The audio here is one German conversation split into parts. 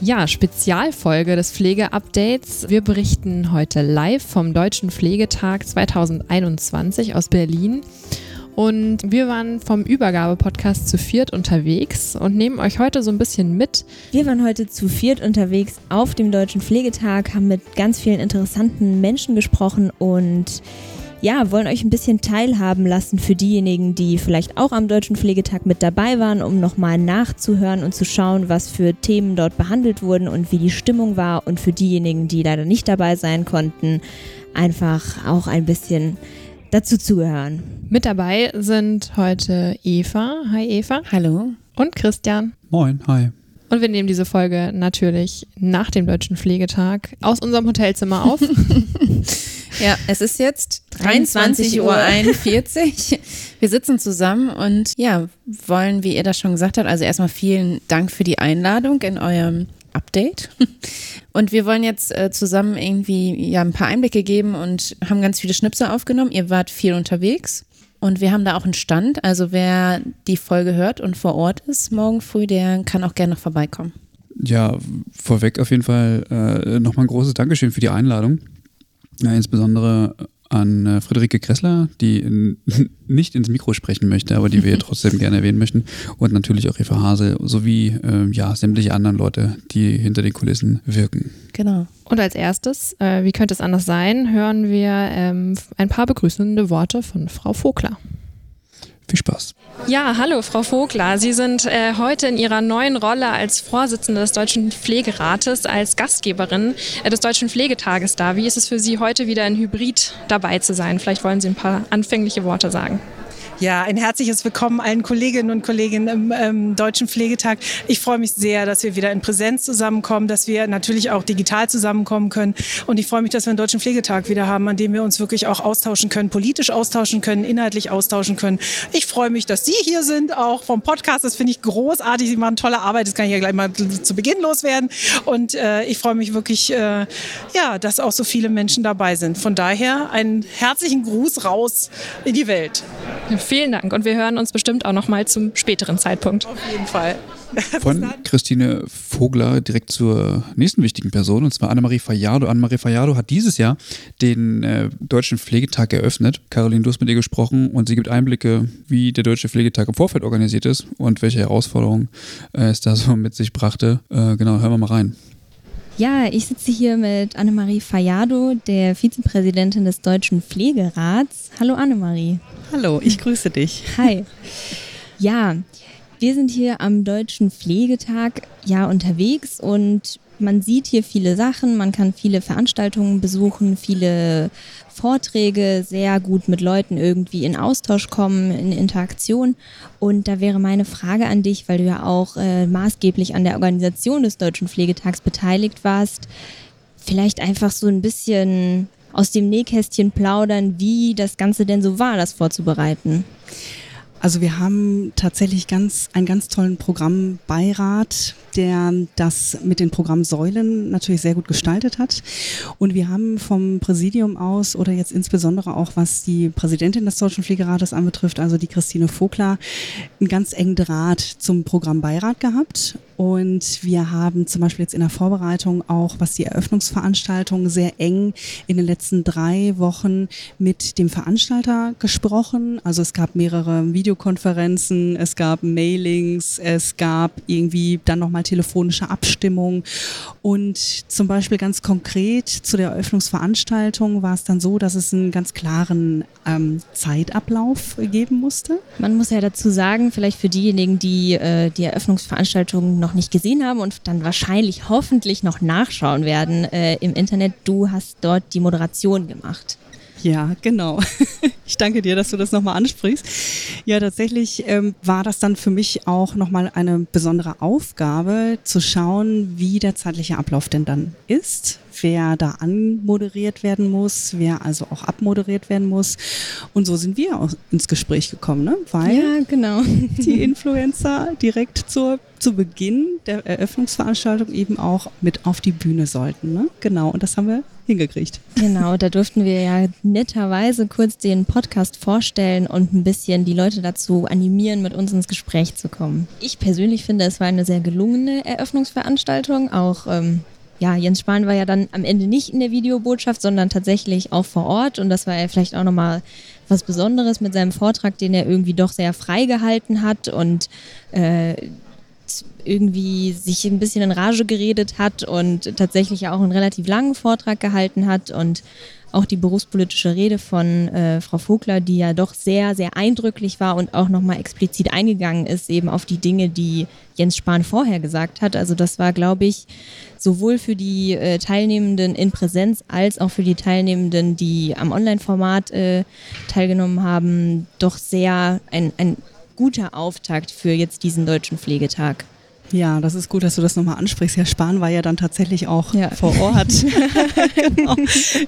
ja, Spezialfolge des Pflegeupdates. Wir berichten heute live vom Deutschen Pflegetag 2021 aus Berlin. Und wir waren vom Übergabe-Podcast zu viert unterwegs und nehmen euch heute so ein bisschen mit. Wir waren heute zu viert unterwegs auf dem Deutschen Pflegetag, haben mit ganz vielen interessanten Menschen gesprochen und ja, wollen euch ein bisschen teilhaben lassen für diejenigen, die vielleicht auch am Deutschen Pflegetag mit dabei waren, um nochmal nachzuhören und zu schauen, was für Themen dort behandelt wurden und wie die Stimmung war. Und für diejenigen, die leider nicht dabei sein konnten, einfach auch ein bisschen dazu zuhören. Mit dabei sind heute Eva. Hi Eva. Hallo. Und Christian. Moin, hi. Und wir nehmen diese Folge natürlich nach dem Deutschen Pflegetag aus unserem Hotelzimmer auf. ja, es ist jetzt 23.41 Uhr. Wir sitzen zusammen und ja, wollen, wie ihr das schon gesagt habt, also erstmal vielen Dank für die Einladung in eurem Update. Und wir wollen jetzt äh, zusammen irgendwie ja ein paar Einblicke geben und haben ganz viele Schnipsel aufgenommen. Ihr wart viel unterwegs. Und wir haben da auch einen Stand. Also wer die Folge hört und vor Ort ist morgen früh, der kann auch gerne noch vorbeikommen. Ja, vorweg auf jeden Fall äh, nochmal ein großes Dankeschön für die Einladung. Ja, insbesondere an äh, Friederike Kressler, die in, nicht ins Mikro sprechen möchte, aber die wir trotzdem gerne erwähnen möchten. Und natürlich auch Eva Hase sowie äh, ja, sämtliche anderen Leute, die hinter den Kulissen wirken. Genau. Und als erstes, äh, wie könnte es anders sein, hören wir ähm, ein paar begrüßende Worte von Frau Vogler. Viel Spaß. Ja, hallo Frau Vogler. Sie sind äh, heute in Ihrer neuen Rolle als Vorsitzende des Deutschen Pflegerates, als Gastgeberin äh, des Deutschen Pflegetages da. Wie ist es für Sie heute wieder in Hybrid dabei zu sein? Vielleicht wollen Sie ein paar anfängliche Worte sagen. Ja, ein herzliches Willkommen allen Kolleginnen und Kollegen im ähm, Deutschen Pflegetag. Ich freue mich sehr, dass wir wieder in Präsenz zusammenkommen, dass wir natürlich auch digital zusammenkommen können. Und ich freue mich, dass wir einen Deutschen Pflegetag wieder haben, an dem wir uns wirklich auch austauschen können, politisch austauschen können, inhaltlich austauschen können. Ich freue mich, dass Sie hier sind, auch vom Podcast. Das finde ich großartig. Sie machen tolle Arbeit. Das kann ich ja gleich mal zu Beginn loswerden. Und äh, ich freue mich wirklich, äh, ja, dass auch so viele Menschen dabei sind. Von daher einen herzlichen Gruß raus in die Welt. Vielen Dank und wir hören uns bestimmt auch noch mal zum späteren Zeitpunkt. Auf jeden Fall. Von Christine Vogler direkt zur nächsten wichtigen Person, und zwar Annemarie Fajardo. Annemarie Fajardo hat dieses Jahr den äh, Deutschen Pflegetag eröffnet. Caroline, du hast mit ihr gesprochen und sie gibt Einblicke, wie der Deutsche Pflegetag im Vorfeld organisiert ist und welche Herausforderungen äh, es da so mit sich brachte. Äh, genau, hören wir mal rein. Ja, ich sitze hier mit Annemarie Fajardo, der Vizepräsidentin des Deutschen Pflegerats. Hallo Annemarie. Hallo, ich grüße dich. Hi. Ja, wir sind hier am Deutschen Pflegetag ja unterwegs und man sieht hier viele Sachen, man kann viele Veranstaltungen besuchen, viele Vorträge, sehr gut mit Leuten irgendwie in Austausch kommen, in Interaktion. Und da wäre meine Frage an dich, weil du ja auch äh, maßgeblich an der Organisation des Deutschen Pflegetags beteiligt warst, vielleicht einfach so ein bisschen aus dem Nähkästchen plaudern, wie das Ganze denn so war, das vorzubereiten. Also wir haben tatsächlich ganz, einen ganz tollen Programmbeirat, der das mit den Programmsäulen natürlich sehr gut gestaltet hat. Und wir haben vom Präsidium aus oder jetzt insbesondere auch was die Präsidentin des Deutschen Pflegerates anbetrifft, also die Christine Vogler, einen ganz engen Draht zum Programmbeirat gehabt. Und wir haben zum Beispiel jetzt in der Vorbereitung auch, was die Eröffnungsveranstaltung sehr eng in den letzten drei Wochen mit dem Veranstalter gesprochen. Also es gab mehrere Videokonferenzen, es gab Mailings, es gab irgendwie dann nochmal telefonische Abstimmung. Und zum Beispiel ganz konkret zu der Eröffnungsveranstaltung war es dann so, dass es einen ganz klaren ähm, Zeitablauf geben musste. Man muss ja dazu sagen, vielleicht für diejenigen, die äh, die Eröffnungsveranstaltung noch nicht gesehen haben und dann wahrscheinlich hoffentlich noch nachschauen werden äh, im Internet, du hast dort die Moderation gemacht. Ja, genau. Ich danke dir, dass du das nochmal ansprichst. Ja, tatsächlich ähm, war das dann für mich auch nochmal eine besondere Aufgabe, zu schauen, wie der zeitliche Ablauf denn dann ist, wer da anmoderiert werden muss, wer also auch abmoderiert werden muss. Und so sind wir auch ins Gespräch gekommen, ne? weil ja, genau. die Influencer direkt zur, zu Beginn der Eröffnungsveranstaltung eben auch mit auf die Bühne sollten. Ne? Genau, und das haben wir hingekriegt. Genau, da durften wir ja netterweise kurz den Podcast vorstellen und ein bisschen die Leute dazu animieren, mit uns ins Gespräch zu kommen. Ich persönlich finde, es war eine sehr gelungene Eröffnungsveranstaltung. Auch ähm, ja, Jens Spahn war ja dann am Ende nicht in der Videobotschaft, sondern tatsächlich auch vor Ort. Und das war ja vielleicht auch nochmal was Besonderes mit seinem Vortrag, den er irgendwie doch sehr frei gehalten hat und äh, irgendwie sich ein bisschen in Rage geredet hat und tatsächlich auch einen relativ langen Vortrag gehalten hat und auch die berufspolitische Rede von äh, Frau Vogler, die ja doch sehr, sehr eindrücklich war und auch nochmal explizit eingegangen ist, eben auf die Dinge, die Jens Spahn vorher gesagt hat. Also das war, glaube ich, sowohl für die äh, Teilnehmenden in Präsenz als auch für die Teilnehmenden, die am Online-Format äh, teilgenommen haben, doch sehr ein, ein guter Auftakt für jetzt diesen deutschen Pflegetag. Ja, das ist gut, dass du das nochmal ansprichst. Herr Spahn war ja dann tatsächlich auch ja. vor Ort. genau.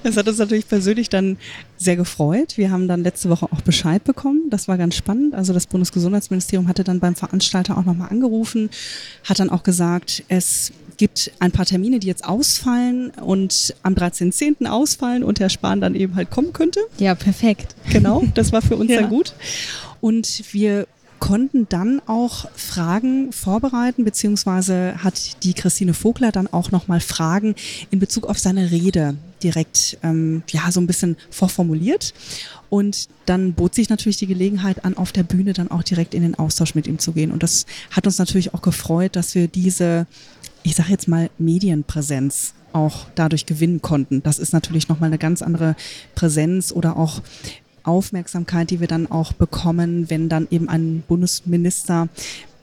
Das hat uns natürlich persönlich dann sehr gefreut. Wir haben dann letzte Woche auch Bescheid bekommen. Das war ganz spannend. Also das Bundesgesundheitsministerium hatte dann beim Veranstalter auch nochmal angerufen, hat dann auch gesagt, es gibt ein paar Termine, die jetzt ausfallen und am 13.10. ausfallen und Herr Spahn dann eben halt kommen könnte. Ja, perfekt. Genau, das war für uns ja. sehr gut. Und wir konnten dann auch Fragen vorbereiten, beziehungsweise hat die Christine Vogler dann auch nochmal Fragen in Bezug auf seine Rede direkt ähm, ja so ein bisschen vorformuliert. Und dann bot sich natürlich die Gelegenheit an, auf der Bühne dann auch direkt in den Austausch mit ihm zu gehen. Und das hat uns natürlich auch gefreut, dass wir diese, ich sage jetzt mal, Medienpräsenz auch dadurch gewinnen konnten. Das ist natürlich nochmal eine ganz andere Präsenz oder auch Aufmerksamkeit, die wir dann auch bekommen, wenn dann eben ein Bundesminister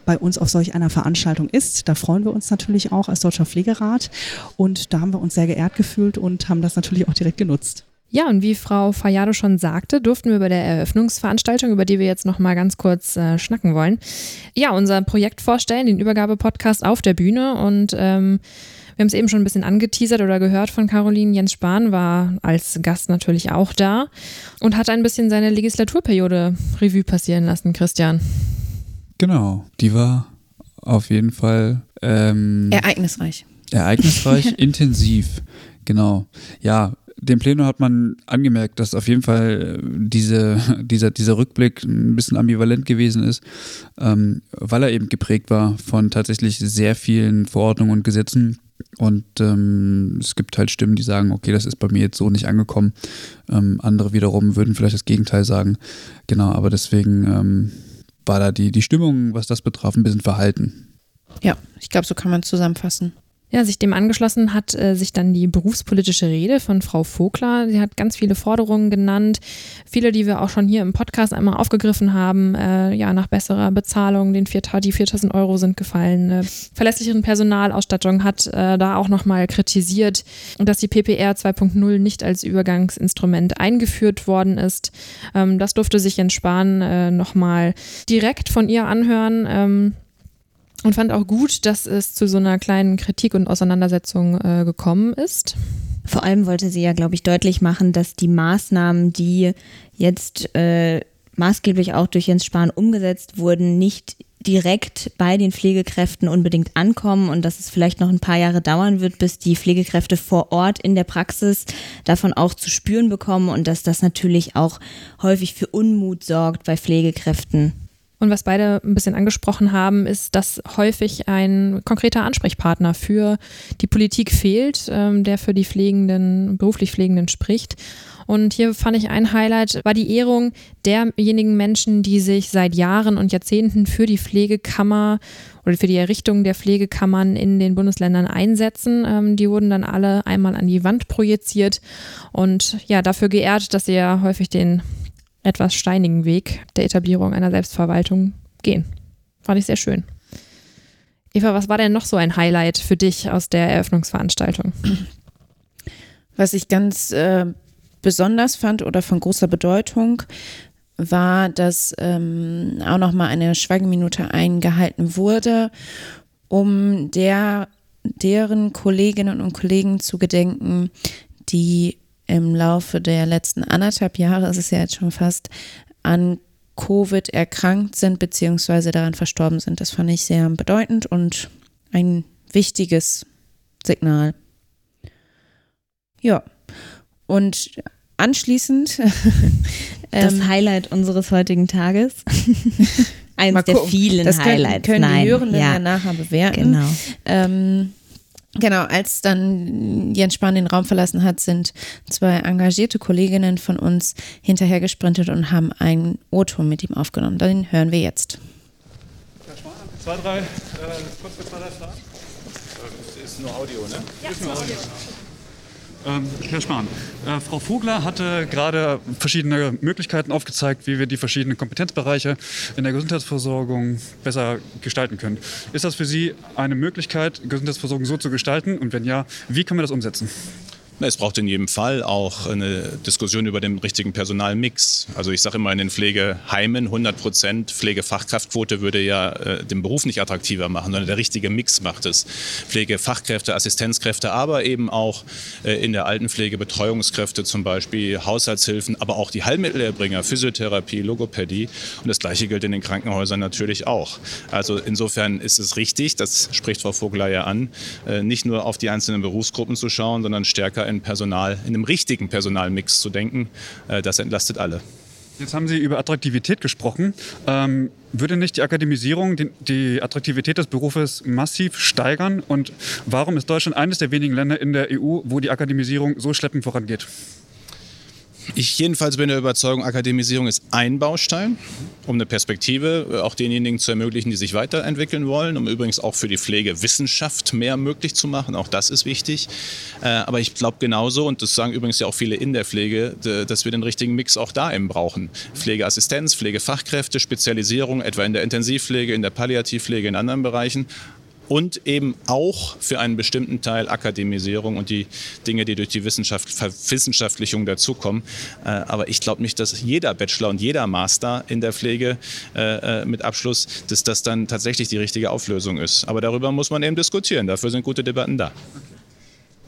bei uns auf solch einer Veranstaltung ist. Da freuen wir uns natürlich auch als Deutscher Pflegerat und da haben wir uns sehr geehrt gefühlt und haben das natürlich auch direkt genutzt. Ja, und wie Frau Fayado schon sagte, durften wir bei der Eröffnungsveranstaltung, über die wir jetzt noch mal ganz kurz äh, schnacken wollen, ja, unser Projekt vorstellen, den Übergabe-Podcast auf der Bühne und ähm, wir haben es eben schon ein bisschen angeteasert oder gehört von Caroline. Jens Spahn war als Gast natürlich auch da und hat ein bisschen seine Legislaturperiode Revue passieren lassen, Christian. Genau, die war auf jeden Fall ähm, ereignisreich. Ereignisreich, intensiv, genau. Ja, dem Plenum hat man angemerkt, dass auf jeden Fall diese, dieser, dieser Rückblick ein bisschen ambivalent gewesen ist, ähm, weil er eben geprägt war von tatsächlich sehr vielen Verordnungen und Gesetzen, und ähm, es gibt halt Stimmen, die sagen, okay, das ist bei mir jetzt so nicht angekommen. Ähm, andere wiederum würden vielleicht das Gegenteil sagen. Genau, aber deswegen ähm, war da die, die Stimmung, was das betraf, ein bisschen verhalten. Ja, ich glaube, so kann man es zusammenfassen. Ja, sich dem angeschlossen hat äh, sich dann die berufspolitische Rede von Frau Vogler. Sie hat ganz viele Forderungen genannt, viele, die wir auch schon hier im Podcast einmal aufgegriffen haben. Äh, ja, nach besserer Bezahlung, den vier, die 4000 Euro sind gefallen. Äh, verlässlicheren Personalausstattung hat äh, da auch nochmal kritisiert, dass die PPR 2.0 nicht als Übergangsinstrument eingeführt worden ist. Ähm, das durfte sich Jens Spahn äh, nochmal direkt von ihr anhören. Ähm, und fand auch gut, dass es zu so einer kleinen Kritik und Auseinandersetzung äh, gekommen ist. Vor allem wollte sie ja, glaube ich, deutlich machen, dass die Maßnahmen, die jetzt äh, maßgeblich auch durch Jens Spahn umgesetzt wurden, nicht direkt bei den Pflegekräften unbedingt ankommen und dass es vielleicht noch ein paar Jahre dauern wird, bis die Pflegekräfte vor Ort in der Praxis davon auch zu spüren bekommen und dass das natürlich auch häufig für Unmut sorgt bei Pflegekräften. Und was beide ein bisschen angesprochen haben, ist, dass häufig ein konkreter Ansprechpartner für die Politik fehlt, ähm, der für die Pflegenden, beruflich Pflegenden spricht. Und hier fand ich ein Highlight, war die Ehrung derjenigen Menschen, die sich seit Jahren und Jahrzehnten für die Pflegekammer oder für die Errichtung der Pflegekammern in den Bundesländern einsetzen. Ähm, die wurden dann alle einmal an die Wand projiziert und ja, dafür geehrt, dass sie ja häufig den etwas steinigen Weg der Etablierung einer Selbstverwaltung gehen. Fand ich sehr schön. Eva, was war denn noch so ein Highlight für dich aus der Eröffnungsveranstaltung? Was ich ganz äh, besonders fand oder von großer Bedeutung, war, dass ähm, auch nochmal eine Schweigeminute eingehalten wurde, um der, deren Kolleginnen und Kollegen zu gedenken, die im Laufe der letzten anderthalb Jahre, es ist ja jetzt schon fast, an Covid erkrankt sind beziehungsweise daran verstorben sind. Das fand ich sehr bedeutend und ein wichtiges Signal. Ja, und anschließend. das ähm, Highlight unseres heutigen Tages. Eins der vielen das können, Highlights. können Nein, die Hörenden ja. ja nachher bewerten. Genau. Ähm, Genau, als dann Jens Spahn den Raum verlassen hat, sind zwei engagierte Kolleginnen von uns hinterher gesprintet und haben einen O-Ton mit ihm aufgenommen. Den hören wir jetzt. Herr Spahn, zwei, drei, äh, kurz zwei, drei Fragen. Das ist nur Audio, ne? Ja, ist nur Audio. Ähm, Herr Spahn, äh, Frau Vogler hatte gerade verschiedene Möglichkeiten aufgezeigt, wie wir die verschiedenen Kompetenzbereiche in der Gesundheitsversorgung besser gestalten können. Ist das für Sie eine Möglichkeit, Gesundheitsversorgung so zu gestalten? Und wenn ja, wie können wir das umsetzen? Es braucht in jedem Fall auch eine Diskussion über den richtigen Personalmix. Also ich sage immer in den Pflegeheimen 100 Prozent Pflegefachkraftquote würde ja äh, den Beruf nicht attraktiver machen, sondern der richtige Mix macht es. Pflegefachkräfte, Assistenzkräfte, aber eben auch äh, in der Altenpflege Betreuungskräfte zum Beispiel, Haushaltshilfen, aber auch die Heilmittelerbringer, Physiotherapie, Logopädie und das gleiche gilt in den Krankenhäusern natürlich auch. Also insofern ist es richtig, das spricht Frau Vogler ja an, äh, nicht nur auf die einzelnen Berufsgruppen zu schauen, sondern stärker in Personal, in einem richtigen Personalmix zu denken. Äh, das entlastet alle. Jetzt haben Sie über Attraktivität gesprochen. Ähm, würde nicht die Akademisierung die, die, Attraktivität des Berufes massiv steigern? Und warum ist Deutschland eines der wenigen Länder in der EU, wo die Akademisierung so schleppend vorangeht? Ich jedenfalls bin der Überzeugung, Akademisierung ist ein Baustein, um eine Perspektive äh, auch denjenigen zu ermöglichen, die sich weiterentwickeln wollen, um übrigens auch für die Pflegewissenschaft mehr möglich zu machen. Auch das ist wichtig. Äh, aber ich glaube genauso, und das sagen übrigens ja auch viele in der Pflege, dass wir den richtigen Mix auch da eben brauchen. Pflegeassistenz, Pflegefachkräfte, Spezialisierung, etwa in der Intensivpflege, in der Palliativpflege, in anderen Bereichen und eben auch für einen bestimmten Teil Akademisierung und die Dinge, die durch die Wissenschaft, Verwissenschaftlichung dazukommen. Äh, aber ich glaube nicht, dass jeder Bachelor und jeder Master in der Pflege äh, äh, mit Abschluss, dass das dann tatsächlich die richtige Auflösung ist. Aber darüber muss man eben diskutieren. Dafür sind gute Debatten da.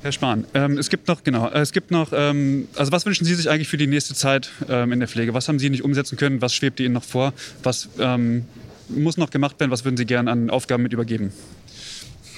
Herr Spahn, ähm, es gibt noch, genau, es gibt noch, ähm, also was wünschen Sie sich eigentlich für die nächste Zeit ähm, in der Pflege? Was haben Sie nicht umsetzen können? Was schwebt Ihnen noch vor? Was ähm, muss noch gemacht werden? Was würden Sie gerne an Aufgaben mit übergeben?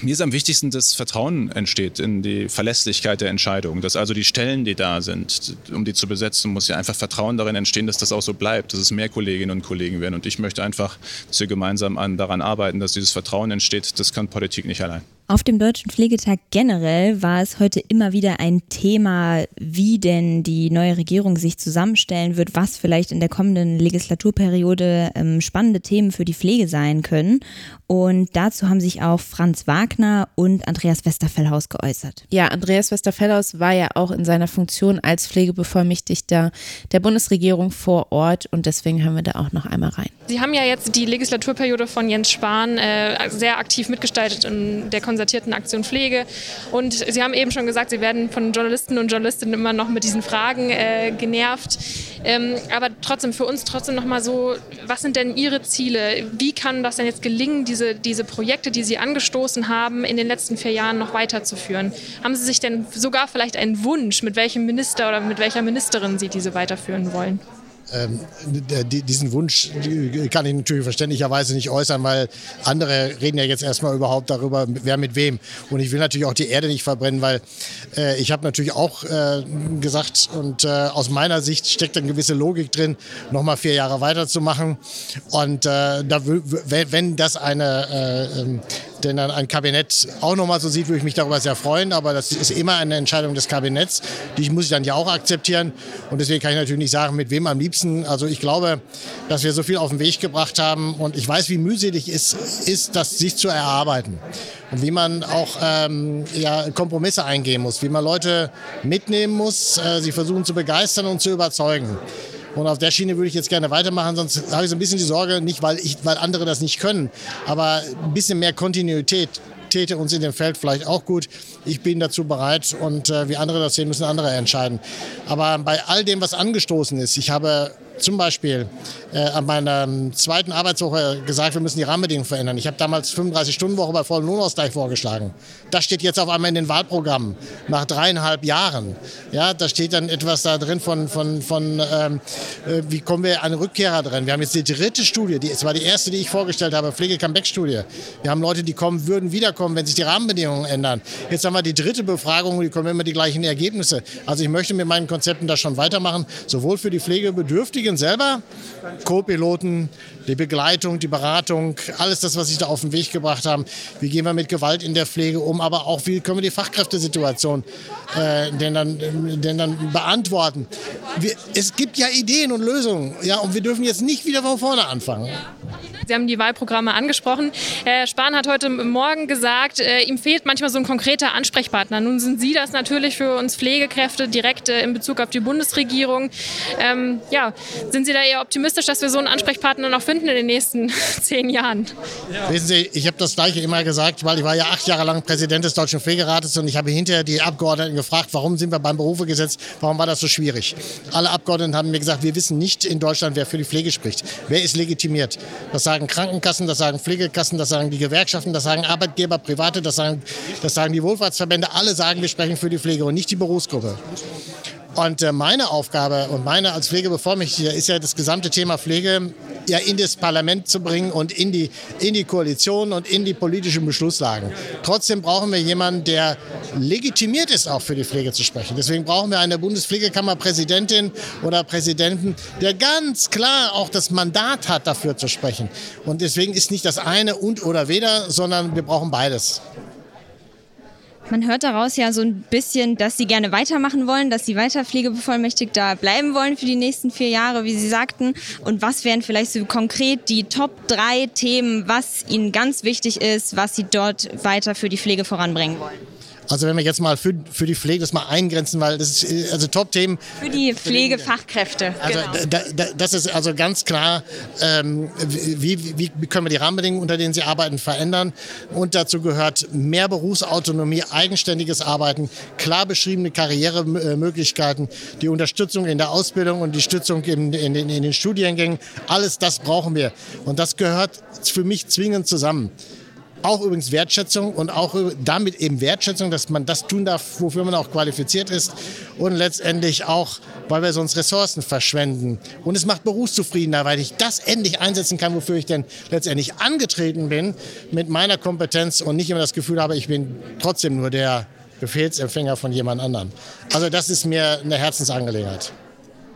Mir ist am wichtigsten, dass Vertrauen entsteht in die Verlässlichkeit der Entscheidung. Dass also die Stellen, die da sind, um die zu besetzen, muss ja einfach Vertrauen darin entstehen, dass das auch so bleibt, dass es mehr Kolleginnen und Kollegen werden. Und ich möchte einfach, dass wir gemeinsam an, daran arbeiten, dass dieses Vertrauen entsteht. Das kann Politik nicht allein. Auf dem Deutschen Pflegetag generell war es heute immer wieder ein Thema, wie denn die neue Regierung sich zusammenstellen wird, was vielleicht in der kommenden Legislaturperiode ähm, spannende Themen für die Pflege sein können. Und dazu haben sich auch Franz Wagner und Andreas Westerfellhaus geäußert. Ja, Andreas Westerfellhaus war ja auch in seiner Funktion als Pflegebevollmächtigter der Bundesregierung vor Ort und deswegen hören wir da auch noch einmal rein. Sie haben ja jetzt die Legislaturperiode von Jens Spahn äh, sehr aktiv mitgestaltet in der konzertierten Aktion Pflege. Und Sie haben eben schon gesagt, Sie werden von Journalisten und Journalistinnen immer noch mit diesen Fragen äh, genervt. Ähm, aber trotzdem, für uns trotzdem noch mal so, was sind denn Ihre Ziele? Wie kann das denn jetzt gelingen, diese, diese Projekte, die Sie angestoßen haben, in den letzten vier Jahren noch weiterzuführen? Haben Sie sich denn sogar vielleicht einen Wunsch, mit welchem Minister oder mit welcher Ministerin Sie diese weiterführen wollen? Ähm, diesen Wunsch kann ich natürlich verständlicherweise nicht äußern, weil andere reden ja jetzt erstmal überhaupt darüber, wer mit wem. Und ich will natürlich auch die Erde nicht verbrennen, weil äh, ich habe natürlich auch äh, gesagt und äh, aus meiner Sicht steckt eine gewisse Logik drin, nochmal vier Jahre weiterzumachen. Und äh, wenn das eine äh, ähm, denn dann ein Kabinett auch nochmal so sieht, würde ich mich darüber sehr freuen. Aber das ist immer eine Entscheidung des Kabinetts. Die muss ich dann ja auch akzeptieren. Und deswegen kann ich natürlich nicht sagen, mit wem am liebsten. Also ich glaube, dass wir so viel auf den Weg gebracht haben. Und ich weiß, wie mühselig es ist, das sich zu erarbeiten. Und wie man auch ähm, ja, Kompromisse eingehen muss, wie man Leute mitnehmen muss, äh, sie versuchen zu begeistern und zu überzeugen. Und auf der Schiene würde ich jetzt gerne weitermachen, sonst habe ich so ein bisschen die Sorge, nicht weil, ich, weil andere das nicht können, aber ein bisschen mehr Kontinuität täte uns in dem Feld vielleicht auch gut. Ich bin dazu bereit und äh, wie andere das sehen, müssen andere entscheiden. Aber bei all dem, was angestoßen ist, ich habe zum Beispiel äh, an meiner zweiten Arbeitswoche gesagt, wir müssen die Rahmenbedingungen verändern. Ich habe damals 35-Stunden-Woche bei vollem Lohnausgleich vorgeschlagen. Das steht jetzt auf einmal in den Wahlprogrammen nach dreieinhalb Jahren. Ja, da steht dann etwas da drin von, von, von ähm, äh, wie kommen wir an Rückkehrer drin. Wir haben jetzt die dritte Studie, die, es war die erste, die ich vorgestellt habe, Pflege-Comeback-Studie. Wir haben Leute, die kommen, würden wiederkommen, wenn sich die Rahmenbedingungen ändern. Jetzt haben wir die dritte Befragung und die kommen immer die gleichen Ergebnisse. Also ich möchte mit meinen Konzepten da schon weitermachen, sowohl für die Pflegebedürftigen, Kollegin selber, Co-Piloten, die Begleitung, die Beratung, alles das, was Sie da auf den Weg gebracht haben. Wie gehen wir mit Gewalt in der Pflege um, aber auch wie können wir die Fachkräftesituation äh, denn dann, denn dann beantworten. Wir, es gibt ja Ideen und Lösungen, ja, und wir dürfen jetzt nicht wieder von vorne anfangen. Sie haben die Wahlprogramme angesprochen. Herr Spahn hat heute Morgen gesagt, äh, ihm fehlt manchmal so ein konkreter Ansprechpartner. Nun sind Sie das natürlich für uns Pflegekräfte direkt äh, in Bezug auf die Bundesregierung. Ähm, ja, sind Sie da eher optimistisch, dass wir so einen Ansprechpartner noch finden in den nächsten zehn Jahren? Ja. Wissen Sie, ich habe das Gleiche immer gesagt, weil ich war ja acht Jahre lang Präsident des Deutschen Pflegerates und ich habe hinterher die Abgeordneten gefragt, warum sind wir beim Berufegesetz, warum war das so schwierig? Alle Abgeordneten haben mir gesagt, wir wissen nicht in Deutschland, wer für die Pflege spricht. Wer ist legitimiert? Das sagen Krankenkassen, das sagen Pflegekassen, das sagen die Gewerkschaften, das sagen Arbeitgeber, Private, das sagen, das sagen die Wohlfahrtsverbände. Alle sagen, wir sprechen für die Pflege und nicht die Berufsgruppe. Und äh, meine Aufgabe und meine als Pflegebevollmächtigter ist ja das gesamte Thema Pflege ja in das Parlament zu bringen und in die, in die Koalition und in die politischen Beschlusslagen. Trotzdem brauchen wir jemanden, der legitimiert ist, auch für die Pflege zu sprechen. Deswegen brauchen wir eine Bundespflegekammerpräsidentin oder Präsidenten, der ganz klar auch das Mandat hat, dafür zu sprechen. Und deswegen ist nicht das eine und oder weder, sondern wir brauchen beides. Man hört daraus ja so ein bisschen, dass Sie gerne weitermachen wollen, dass Sie weiter Pflegebevollmächtigter bleiben wollen für die nächsten vier Jahre, wie Sie sagten. Und was wären vielleicht so konkret die Top drei Themen, was Ihnen ganz wichtig ist, was Sie dort weiter für die Pflege voranbringen wollen? Also wenn wir jetzt mal für, für die Pflege das mal eingrenzen, weil das ist also Top-Themen. Für die Pflegefachkräfte. Also genau. da, da, das ist also ganz klar, ähm, wie, wie, wie können wir die Rahmenbedingungen, unter denen sie arbeiten, verändern. Und dazu gehört mehr Berufsautonomie, eigenständiges Arbeiten, klar beschriebene Karrieremöglichkeiten, die Unterstützung in der Ausbildung und die Stützung in, in, in den Studiengängen. Alles das brauchen wir. Und das gehört für mich zwingend zusammen. Auch übrigens Wertschätzung und auch damit eben Wertschätzung, dass man das tun darf, wofür man auch qualifiziert ist. Und letztendlich auch, weil wir sonst Ressourcen verschwenden. Und es macht Berufszufriedener, weil ich das endlich einsetzen kann, wofür ich denn letztendlich angetreten bin, mit meiner Kompetenz und nicht immer das Gefühl habe, ich bin trotzdem nur der Befehlsempfänger von jemand anderem. Also das ist mir eine Herzensangelegenheit.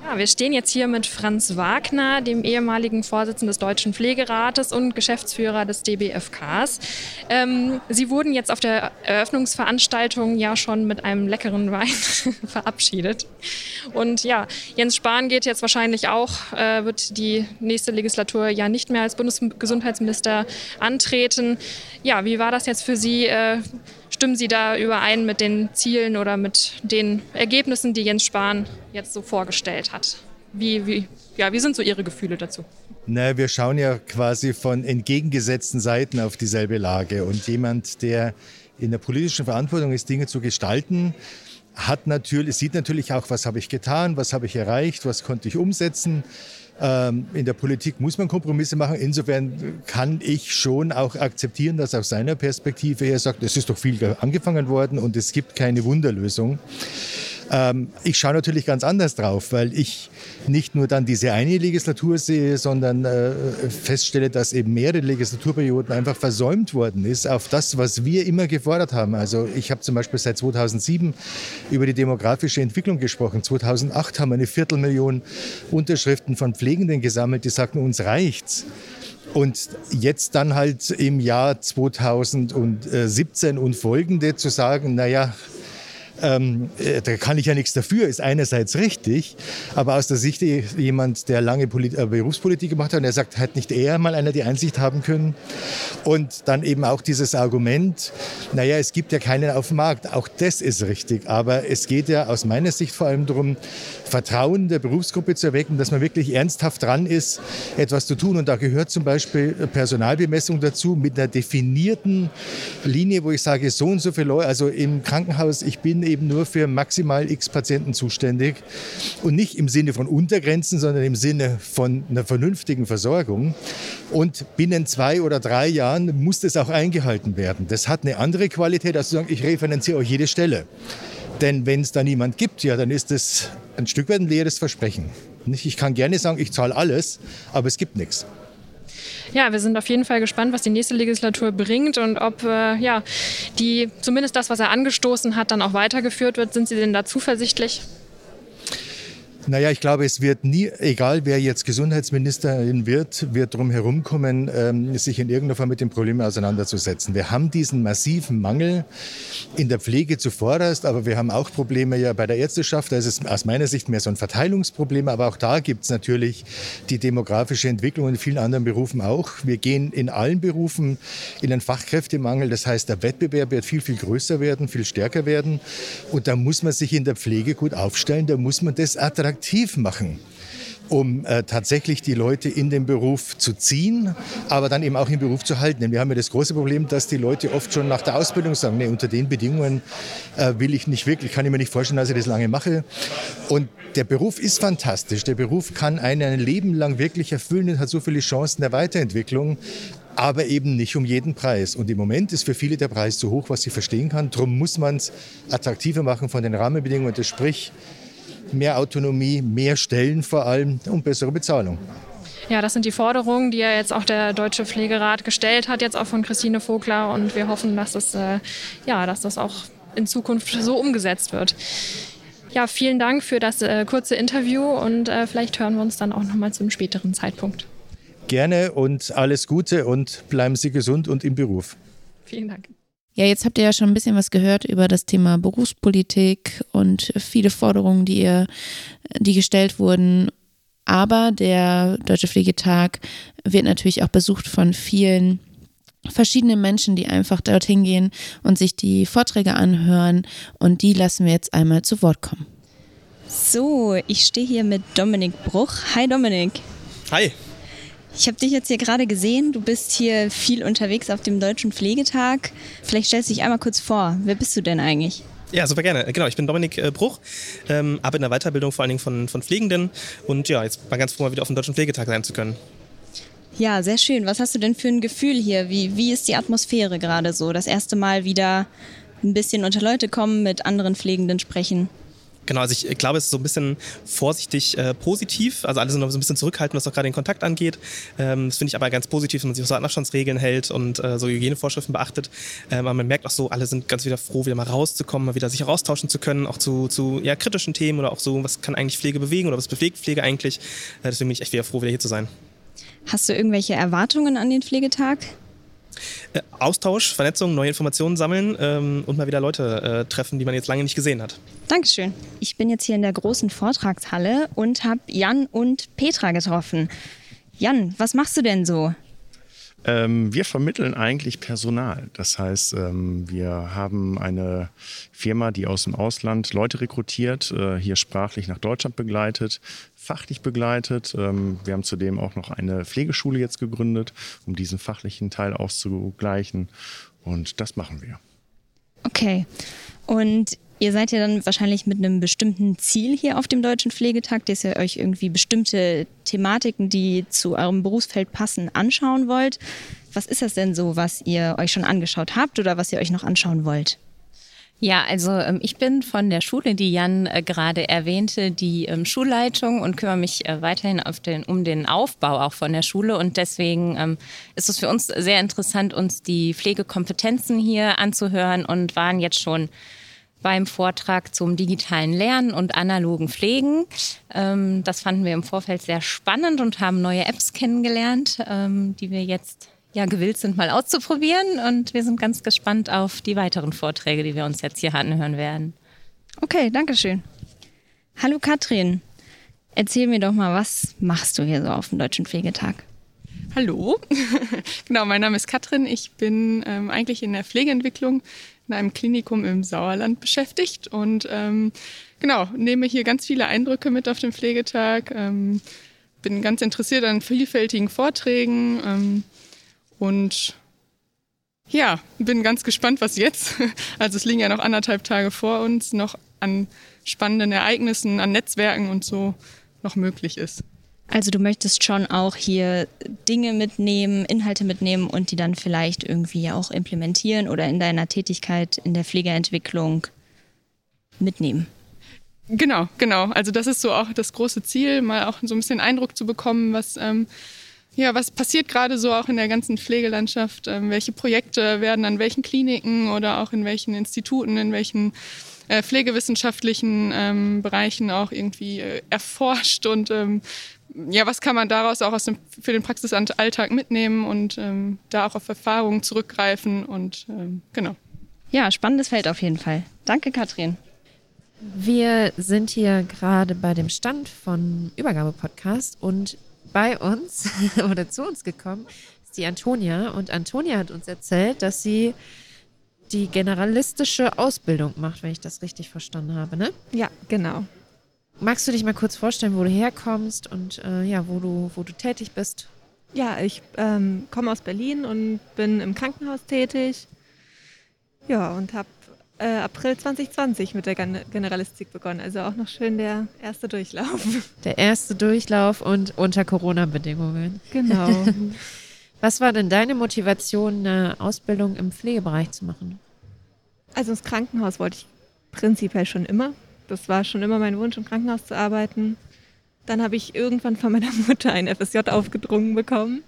Ja, wir stehen jetzt hier mit Franz Wagner, dem ehemaligen Vorsitzenden des Deutschen Pflegerates und Geschäftsführer des DBFKs. Ähm, Sie wurden jetzt auf der Eröffnungsveranstaltung ja schon mit einem leckeren Wein verabschiedet. Und ja, Jens Spahn geht jetzt wahrscheinlich auch, äh, wird die nächste Legislatur ja nicht mehr als Bundesgesundheitsminister antreten. Ja, wie war das jetzt für Sie? Äh, Stimmen Sie da überein mit den Zielen oder mit den Ergebnissen, die Jens Spahn jetzt so vorgestellt hat? Wie, wie, ja, wie sind so Ihre Gefühle dazu? Na, wir schauen ja quasi von entgegengesetzten Seiten auf dieselbe Lage. Und jemand, der in der politischen Verantwortung ist, Dinge zu gestalten, hat natürlich, sieht natürlich auch, was habe ich getan, was habe ich erreicht, was konnte ich umsetzen. Ähm, in der Politik muss man Kompromisse machen. Insofern kann ich schon auch akzeptieren, dass aus seiner Perspektive er sagt, es ist doch viel angefangen worden und es gibt keine Wunderlösung. Ähm, ich schaue natürlich ganz anders drauf, weil ich nicht nur dann diese eine Legislatur sehe, sondern äh, feststelle, dass eben mehrere Legislaturperioden einfach versäumt worden ist auf das, was wir immer gefordert haben. Also ich habe zum Beispiel seit 2007 über die demografische Entwicklung gesprochen. 2008 haben wir eine Viertelmillion Unterschriften von Pflegenden gesammelt, die sagten, uns reicht's. Und jetzt dann halt im Jahr 2017 und folgende zu sagen, naja, ähm, äh, da kann ich ja nichts dafür, ist einerseits richtig, aber aus der Sicht jemand, der lange Polit äh, Berufspolitik gemacht hat, und er sagt, hat nicht er mal einer die Einsicht haben können? Und dann eben auch dieses Argument, naja, es gibt ja keinen auf dem Markt, auch das ist richtig, aber es geht ja aus meiner Sicht vor allem darum, Vertrauen der Berufsgruppe zu erwecken, dass man wirklich ernsthaft dran ist, etwas zu tun. Und da gehört zum Beispiel Personalbemessung dazu mit einer definierten Linie, wo ich sage, so und so viele Leute, also im Krankenhaus, ich bin eben nur für maximal x Patienten zuständig und nicht im Sinne von Untergrenzen, sondern im Sinne von einer vernünftigen Versorgung. Und binnen zwei oder drei Jahren muss das auch eingehalten werden. Das hat eine andere Qualität, als zu sagen, ich refinanziere euch jede Stelle. Denn wenn es da niemand gibt, ja, dann ist das ein Stück weit ein leeres Versprechen. Ich kann gerne sagen, ich zahle alles, aber es gibt nichts. Ja, wir sind auf jeden Fall gespannt, was die nächste Legislatur bringt und ob äh, ja, die, zumindest das, was er angestoßen hat, dann auch weitergeführt wird. Sind Sie denn da zuversichtlich? Naja, ich glaube, es wird nie, egal wer jetzt Gesundheitsministerin wird, wird drum herumkommen, ähm, sich in irgendeiner Form mit dem Problem auseinanderzusetzen. Wir haben diesen massiven Mangel in der Pflege zuvorderst, aber wir haben auch Probleme ja bei der Ärzteschaft. Da ist es aus meiner Sicht mehr so ein Verteilungsproblem, aber auch da gibt es natürlich die demografische Entwicklung in vielen anderen Berufen auch. Wir gehen in allen Berufen in einen Fachkräftemangel. Das heißt, der Wettbewerb wird viel, viel größer werden, viel stärker werden. Und da muss man sich in der Pflege gut aufstellen. Da muss man das attraktiv attraktiv machen um äh, tatsächlich die Leute in den Beruf zu ziehen, aber dann eben auch im Beruf zu halten. Denn wir haben ja das große Problem, dass die Leute oft schon nach der Ausbildung sagen, nee, unter den Bedingungen äh, will ich nicht wirklich, kann ich mir nicht vorstellen, dass ich das lange mache. Und der Beruf ist fantastisch. Der Beruf kann einen ein Leben lang wirklich erfüllen und hat so viele Chancen der Weiterentwicklung aber eben nicht um jeden Preis. Und im Moment ist für viele der Preis zu hoch, was ich verstehen kann. Darum muss man es attraktiver machen von den Rahmenbedingungen. Das sprich, mehr Autonomie, mehr Stellen vor allem und bessere Bezahlung. Ja, das sind die Forderungen, die ja jetzt auch der Deutsche Pflegerat gestellt hat, jetzt auch von Christine Vogler. Und wir hoffen, dass das, äh, ja, dass das auch in Zukunft so umgesetzt wird. Ja, vielen Dank für das äh, kurze Interview und äh, vielleicht hören wir uns dann auch nochmal zu einem späteren Zeitpunkt. Gerne und alles Gute und bleiben Sie gesund und im Beruf. Vielen Dank. Ja, jetzt habt ihr ja schon ein bisschen was gehört über das Thema Berufspolitik und viele Forderungen, die ihr, die gestellt wurden. Aber der Deutsche Pflegetag wird natürlich auch besucht von vielen verschiedenen Menschen, die einfach dorthin gehen und sich die Vorträge anhören. Und die lassen wir jetzt einmal zu Wort kommen. So, ich stehe hier mit Dominik Bruch. Hi Dominik. Hi. Ich habe dich jetzt hier gerade gesehen. Du bist hier viel unterwegs auf dem Deutschen Pflegetag. Vielleicht stellst du dich einmal kurz vor. Wer bist du denn eigentlich? Ja, super gerne. Genau, ich bin Dominik äh, Bruch, ähm, arbeite in der Weiterbildung vor allen Dingen von, von Pflegenden und ja, jetzt mal ganz froh, mal wieder auf dem Deutschen Pflegetag sein zu können. Ja, sehr schön. Was hast du denn für ein Gefühl hier? Wie, wie ist die Atmosphäre gerade so? Das erste Mal wieder ein bisschen unter Leute kommen, mit anderen Pflegenden sprechen? Genau, also ich glaube, es ist so ein bisschen vorsichtig äh, positiv. Also alle sind noch so ein bisschen zurückhaltend, was auch gerade den Kontakt angeht. Ähm, das finde ich aber ganz positiv, wenn man sich auch so an Abstandsregeln hält und äh, so Hygienevorschriften beachtet. Ähm, aber man merkt auch so, alle sind ganz wieder froh, wieder mal rauszukommen, mal wieder sich austauschen zu können, auch zu, zu ja, kritischen Themen oder auch so, was kann eigentlich Pflege bewegen oder was bewegt Pflege eigentlich. Äh, deswegen bin ich echt wieder froh, wieder hier zu sein. Hast du irgendwelche Erwartungen an den Pflegetag? Äh, Austausch, Vernetzung, neue Informationen sammeln ähm, und mal wieder Leute äh, treffen, die man jetzt lange nicht gesehen hat. Dankeschön. Ich bin jetzt hier in der großen Vortragshalle und habe Jan und Petra getroffen. Jan, was machst du denn so? Ähm, wir vermitteln eigentlich Personal. Das heißt, ähm, wir haben eine Firma, die aus dem Ausland Leute rekrutiert, äh, hier sprachlich nach Deutschland begleitet, fachlich begleitet. Ähm, wir haben zudem auch noch eine Pflegeschule jetzt gegründet, um diesen fachlichen Teil auszugleichen. Und das machen wir. Okay. Und Ihr seid ja dann wahrscheinlich mit einem bestimmten Ziel hier auf dem Deutschen Pflegetag, dass ihr euch irgendwie bestimmte Thematiken, die zu eurem Berufsfeld passen, anschauen wollt. Was ist das denn so, was ihr euch schon angeschaut habt oder was ihr euch noch anschauen wollt? Ja, also ähm, ich bin von der Schule, die Jan äh, gerade erwähnte, die ähm, Schulleitung und kümmere mich äh, weiterhin den, um den Aufbau auch von der Schule. Und deswegen ähm, ist es für uns sehr interessant, uns die Pflegekompetenzen hier anzuhören und waren jetzt schon beim Vortrag zum digitalen Lernen und analogen Pflegen. Ähm, das fanden wir im Vorfeld sehr spannend und haben neue Apps kennengelernt, ähm, die wir jetzt ja, gewillt sind, mal auszuprobieren. Und wir sind ganz gespannt auf die weiteren Vorträge, die wir uns jetzt hier anhören werden. Okay, danke schön. Hallo Katrin, erzähl mir doch mal, was machst du hier so auf dem Deutschen Pflegetag? Hallo, genau, mein Name ist Katrin. Ich bin ähm, eigentlich in der Pflegeentwicklung in einem Klinikum im Sauerland beschäftigt und ähm, genau, nehme hier ganz viele Eindrücke mit auf dem Pflegetag. Ähm, bin ganz interessiert an vielfältigen Vorträgen. Und ja, bin ganz gespannt, was jetzt. Also es liegen ja noch anderthalb Tage vor uns, noch an spannenden Ereignissen, an Netzwerken und so noch möglich ist. Also du möchtest schon auch hier Dinge mitnehmen, Inhalte mitnehmen und die dann vielleicht irgendwie auch implementieren oder in deiner Tätigkeit in der Pflegeentwicklung mitnehmen. Genau, genau. Also das ist so auch das große Ziel, mal auch so ein bisschen Eindruck zu bekommen, was ähm, ja, was passiert gerade so auch in der ganzen Pflegelandschaft? Ähm, welche Projekte werden an welchen Kliniken oder auch in welchen Instituten, in welchen äh, pflegewissenschaftlichen ähm, Bereichen auch irgendwie äh, erforscht und ähm, ja, was kann man daraus auch aus dem, für den Praxisalltag mitnehmen und ähm, da auch auf Erfahrungen zurückgreifen und ähm, genau. Ja, spannendes Feld auf jeden Fall. Danke, Katrin. Wir sind hier gerade bei dem Stand von Übergabe Podcast und bei uns oder zu uns gekommen ist die Antonia. Und Antonia hat uns erzählt, dass sie die generalistische Ausbildung macht, wenn ich das richtig verstanden habe, ne? Ja, genau. Magst du dich mal kurz vorstellen, wo du herkommst und äh, ja, wo du, wo du tätig bist? Ja, ich ähm, komme aus Berlin und bin im Krankenhaus tätig. Ja, und habe äh, April 2020 mit der Gen Generalistik begonnen. Also auch noch schön der erste Durchlauf. Der erste Durchlauf und unter Corona-Bedingungen. Genau. Was war denn deine Motivation, eine Ausbildung im Pflegebereich zu machen? Also ins Krankenhaus wollte ich prinzipiell schon immer. Das war schon immer mein Wunsch, im Krankenhaus zu arbeiten. Dann habe ich irgendwann von meiner Mutter ein FSJ aufgedrungen bekommen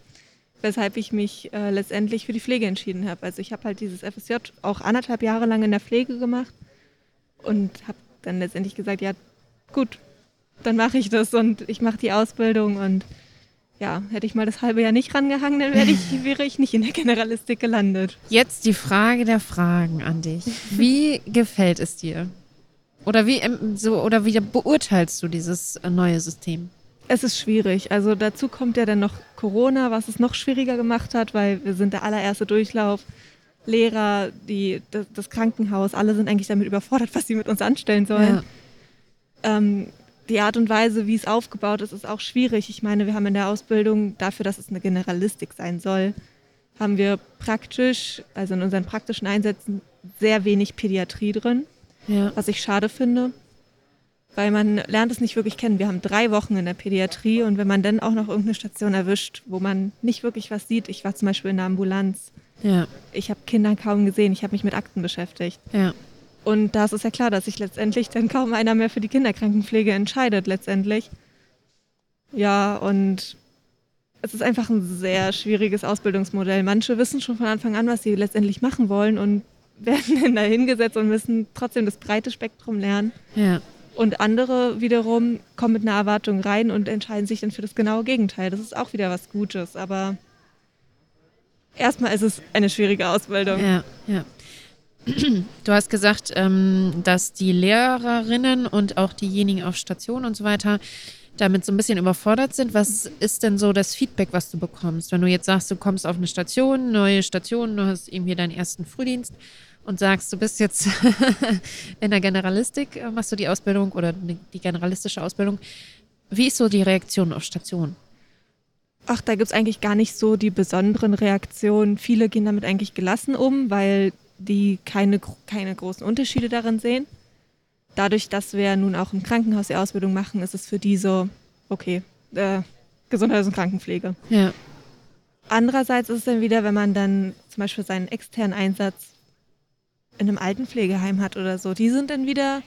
weshalb ich mich äh, letztendlich für die Pflege entschieden habe. Also ich habe halt dieses FSJ auch anderthalb Jahre lang in der Pflege gemacht und habe dann letztendlich gesagt, ja gut, dann mache ich das und ich mache die Ausbildung und ja, hätte ich mal das halbe Jahr nicht rangehangen, dann ich, wäre ich nicht in der Generalistik gelandet. Jetzt die Frage der Fragen an dich. Wie gefällt es dir? Oder wie, so, oder wie beurteilst du dieses neue System? Es ist schwierig. Also dazu kommt ja dann noch Corona, was es noch schwieriger gemacht hat, weil wir sind der allererste Durchlauf. Lehrer, die, das, das Krankenhaus, alle sind eigentlich damit überfordert, was sie mit uns anstellen sollen. Ja. Ähm, die Art und Weise, wie es aufgebaut ist, ist auch schwierig. Ich meine, wir haben in der Ausbildung dafür, dass es eine Generalistik sein soll, haben wir praktisch, also in unseren praktischen Einsätzen, sehr wenig Pädiatrie drin, ja. was ich schade finde weil man lernt es nicht wirklich kennen. Wir haben drei Wochen in der Pädiatrie und wenn man dann auch noch irgendeine Station erwischt, wo man nicht wirklich was sieht, ich war zum Beispiel in der Ambulanz, ja. ich habe Kinder kaum gesehen, ich habe mich mit Akten beschäftigt. Ja. Und da ist es ja klar, dass sich letztendlich dann kaum einer mehr für die Kinderkrankenpflege entscheidet, letztendlich. Ja, und es ist einfach ein sehr schwieriges Ausbildungsmodell. Manche wissen schon von Anfang an, was sie letztendlich machen wollen und werden dann da hingesetzt und müssen trotzdem das breite Spektrum lernen. Ja. Und andere wiederum kommen mit einer Erwartung rein und entscheiden sich dann für das genaue Gegenteil. Das ist auch wieder was Gutes, aber erstmal ist es eine schwierige Ausbildung. Ja, ja. Du hast gesagt, ähm, dass die Lehrerinnen und auch diejenigen auf Station und so weiter damit so ein bisschen überfordert sind. Was ist denn so das Feedback, was du bekommst? Wenn du jetzt sagst, du kommst auf eine Station, neue Station, du hast eben hier deinen ersten Frühdienst und sagst, du bist jetzt in der Generalistik, äh, machst du die Ausbildung oder die generalistische Ausbildung. Wie ist so die Reaktion auf Station? Ach, da gibt es eigentlich gar nicht so die besonderen Reaktionen. Viele gehen damit eigentlich gelassen um, weil die keine, keine großen Unterschiede darin sehen. Dadurch, dass wir nun auch im Krankenhaus die Ausbildung machen, ist es für die so, okay, äh, Gesundheits- und Krankenpflege. Ja. Andererseits ist es dann wieder, wenn man dann zum Beispiel seinen externen Einsatz in einem Altenpflegeheim hat oder so, die sind dann wieder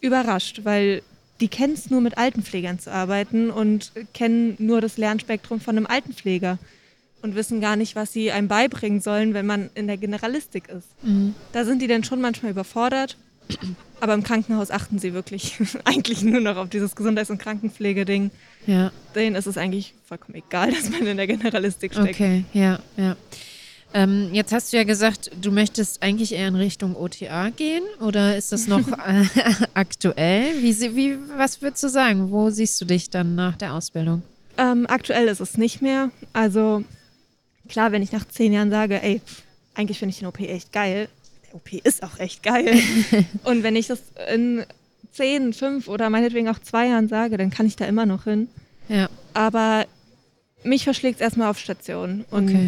überrascht, weil die kennen es nur mit Altenpflegern zu arbeiten und kennen nur das Lernspektrum von einem Altenpfleger und wissen gar nicht, was sie einem beibringen sollen, wenn man in der Generalistik ist. Mhm. Da sind die dann schon manchmal überfordert. Aber im Krankenhaus achten sie wirklich eigentlich nur noch auf dieses Gesundheits- und Krankenpflegeding. Ja. Denen ist es eigentlich vollkommen egal, dass man in der Generalistik steckt. Okay, ja, ja. Ähm, jetzt hast du ja gesagt, du möchtest eigentlich eher in Richtung OTA gehen oder ist das noch äh, aktuell? Wie, wie, was würdest du sagen? Wo siehst du dich dann nach der Ausbildung? Ähm, aktuell ist es nicht mehr. Also klar, wenn ich nach zehn Jahren sage, ey, eigentlich finde ich den OP echt geil. Der OP ist auch echt geil. Und wenn ich das in zehn, fünf oder meinetwegen auch zwei Jahren sage, dann kann ich da immer noch hin. Ja. Aber mich verschlägt es erstmal auf Station. Und Okay.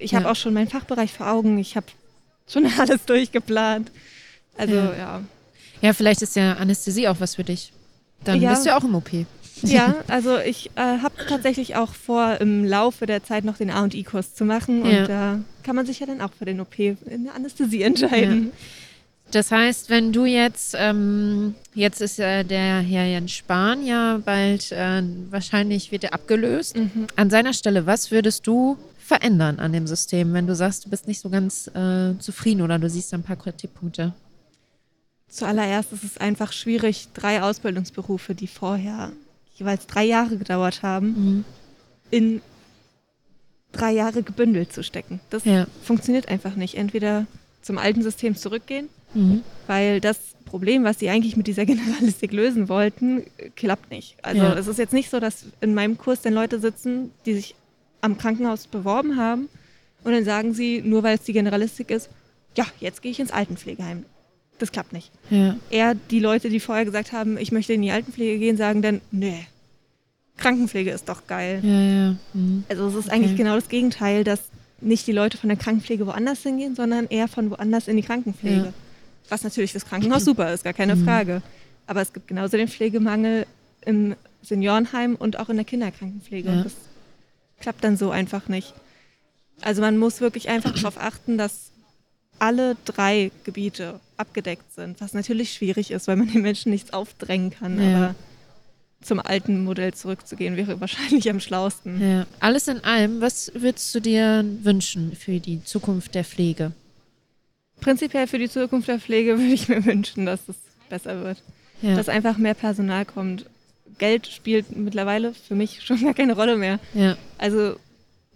Ich habe Ja. auch schon meinen Fachbereich vor Augen. Ich habe schon alles durchgeplant. Also Ja. ja. Ja, vielleicht ist ja Anästhesie auch was für dich. Dann Ja. bist du ja auch im OP. Ja, also ich äh, habe tatsächlich auch vor, im Laufe der Zeit noch den A&I-Kurs zu machen. Und da kann man sich ja dann auch für den OP in der Anästhesie entscheiden. Das heißt, wenn du jetzt, ähm, jetzt ist äh, der Herr Jens Spahn ja bald, äh, wahrscheinlich wird er abgelöst. An seiner Stelle, was würdest du verändern an dem System, wenn du sagst, du bist nicht so ganz äh, zufrieden oder du siehst ein paar Kritikpunkte? Zuallererst ist es einfach schwierig, drei Ausbildungsberufe, die vorher jeweils drei Jahre gedauert haben, in drei Jahre gebündelt zu stecken. Das Ja. funktioniert einfach nicht. Entweder zum alten System zurückgehen, Mhm. weil das Problem, was sie eigentlich mit dieser Generalistik lösen wollten, klappt nicht. Also Ja. es ist jetzt nicht so, dass in meinem Kurs dann Leute sitzen, die sich am Krankenhaus beworben haben und dann sagen sie, nur weil es die Generalistik ist, ja, jetzt gehe ich ins Altenpflegeheim. Das klappt nicht. Ja. Eher die Leute, die vorher gesagt haben, ich möchte in die Altenpflege gehen, sagen dann, nee, Krankenpflege ist doch geil. Ja, ja. Mhm. Also es ist eigentlich Okay. genau das Gegenteil, dass nicht die Leute von der Krankenpflege woanders hingehen, sondern eher von woanders in die Krankenpflege. Ja. Was natürlich fürs Krankenhaus super ist, gar keine Mhm. Frage. Aber es gibt genauso den Pflegemangel im Seniorenheim und auch in der Kinderkrankenpflege. Ja. Und das klappt dann so einfach nicht. Also man muss wirklich einfach darauf achten, dass alle drei Gebiete abgedeckt sind, was natürlich schwierig ist, weil man den Menschen nichts aufdrängen kann. Ja. Aber zum alten Modell zurückzugehen wäre wahrscheinlich am schlausten. Ja. Alles in allem, was würdest du dir wünschen für die Zukunft der Pflege? Prinzipiell für die Zukunft der Pflege würde ich mir wünschen, dass es besser wird. Ja. Dass einfach mehr Personal kommt. Geld spielt mittlerweile für mich schon gar keine Rolle mehr. Ja. Also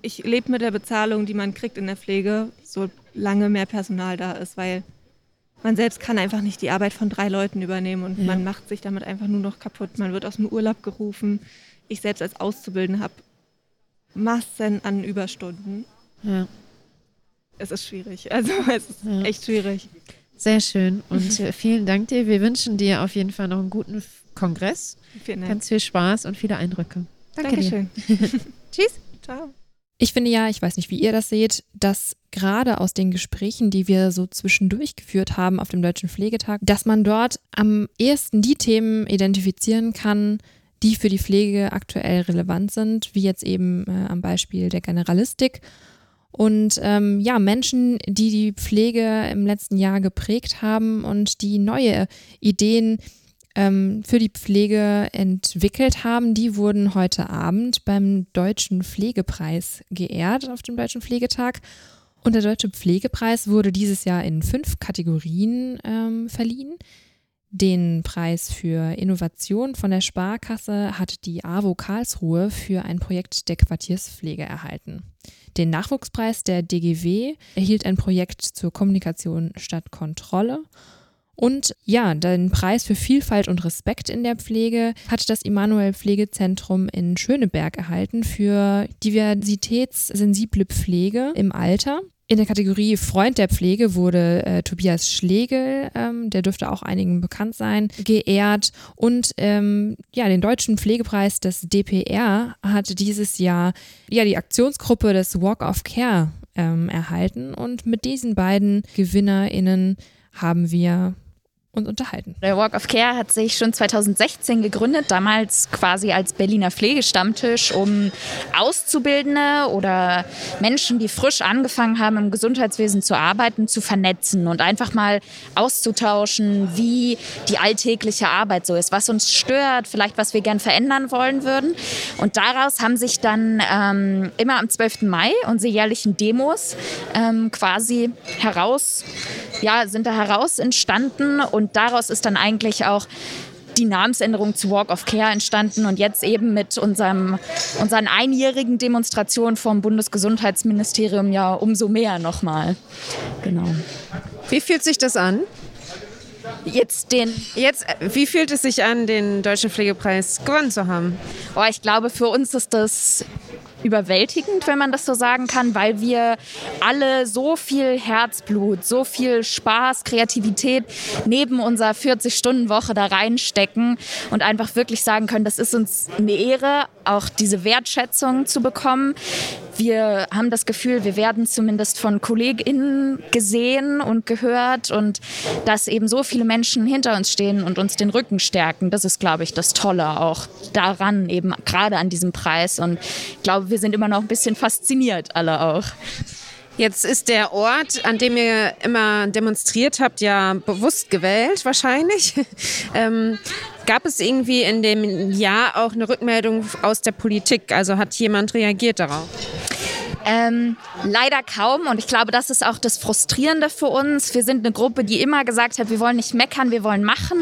ich lebe mit der Bezahlung, die man kriegt in der Pflege, solange mehr Personal da ist, weil man selbst kann einfach nicht die Arbeit von drei Leuten übernehmen und Ja. man macht sich damit einfach nur noch kaputt. Man wird aus dem Urlaub gerufen. Ich selbst als Auszubildende habe Massen an Überstunden. Ja. Es ist schwierig. Also es ist Ja. echt schwierig. Sehr schön und vielen Dank dir. Wir wünschen dir auf jeden Fall noch einen guten Kongress. Vielen Dank. Ganz viel Spaß und viele Eindrücke. Danke Dankeschön. Tschüss. Ciao. Ich finde ja, ich weiß nicht, wie ihr das seht, dass gerade aus den Gesprächen, die wir so zwischendurch geführt haben auf dem Deutschen Pflegetag, dass man dort am ehesten die Themen identifizieren kann, die für die Pflege aktuell relevant sind, wie jetzt eben äh, am Beispiel der Generalistik. Und ähm, ja, Menschen, die die Pflege im letzten Jahr geprägt haben und die neue Ideen für die Pflege entwickelt haben, die wurden heute Abend beim Deutschen Pflegepreis geehrt auf dem Deutschen Pflegetag. Und der Deutsche Pflegepreis wurde dieses Jahr in fünf Kategorien ähm, verliehen. Den Preis für Innovation von der Sparkasse hat die AWO Karlsruhe für ein Projekt der Quartierspflege erhalten. Den Nachwuchspreis der DGW erhielt ein Projekt zur Kommunikation statt Kontrolle. Und ja, den Preis für Vielfalt und Respekt in der Pflege hat das Immanuel Pflegezentrum in Schöneberg erhalten für diversitätssensible Pflege im Alter. In der Kategorie Freund der Pflege wurde äh, Tobias Schlegel, ähm, der dürfte auch einigen bekannt sein, geehrt. Und ähm, ja, den deutschen Pflegepreis des DPR hat dieses Jahr ja die Aktionsgruppe des Walk of Care ähm, erhalten. Und mit diesen beiden GewinnerInnen haben wir und unterhalten. Der Walk of Care hat sich schon 2016 gegründet, damals quasi als Berliner Pflegestammtisch, um Auszubildende oder Menschen, die frisch angefangen haben, im Gesundheitswesen zu arbeiten, zu vernetzen und einfach mal auszutauschen, wie die alltägliche Arbeit so ist, was uns stört, vielleicht was wir gern verändern wollen würden. Und daraus haben sich dann ähm, immer am 12. Mai unsere jährlichen Demos ähm, quasi heraus, ja, sind da heraus entstanden und daraus ist dann eigentlich auch die Namensänderung zu Walk of Care entstanden und jetzt eben mit unserem, unseren einjährigen Demonstrationen vom Bundesgesundheitsministerium ja umso mehr nochmal. Genau. Wie fühlt sich das an? Jetzt den. Jetzt, wie fühlt es sich an, den Deutschen Pflegepreis gewonnen zu haben? Oh, ich glaube, für uns ist das überwältigend, wenn man das so sagen kann, weil wir alle so viel Herzblut, so viel Spaß, Kreativität neben unserer 40-Stunden-Woche da reinstecken und einfach wirklich sagen können, das ist uns eine Ehre, auch diese Wertschätzung zu bekommen. Wir haben das Gefühl, wir werden zumindest von KollegInnen gesehen und gehört und dass eben so viele Menschen hinter uns stehen und uns den Rücken stärken. Das ist, glaube ich, das Tolle auch daran, eben gerade an diesem Preis. Und ich glaube, wir sind immer noch ein bisschen fasziniert, alle auch. Jetzt ist der Ort, an dem ihr immer demonstriert habt, ja bewusst gewählt wahrscheinlich. ähm, gab es irgendwie in dem Jahr auch eine Rückmeldung aus der Politik? Also hat jemand reagiert darauf? Ähm, leider kaum und ich glaube, das ist auch das Frustrierende für uns. Wir sind eine Gruppe, die immer gesagt hat, wir wollen nicht meckern, wir wollen machen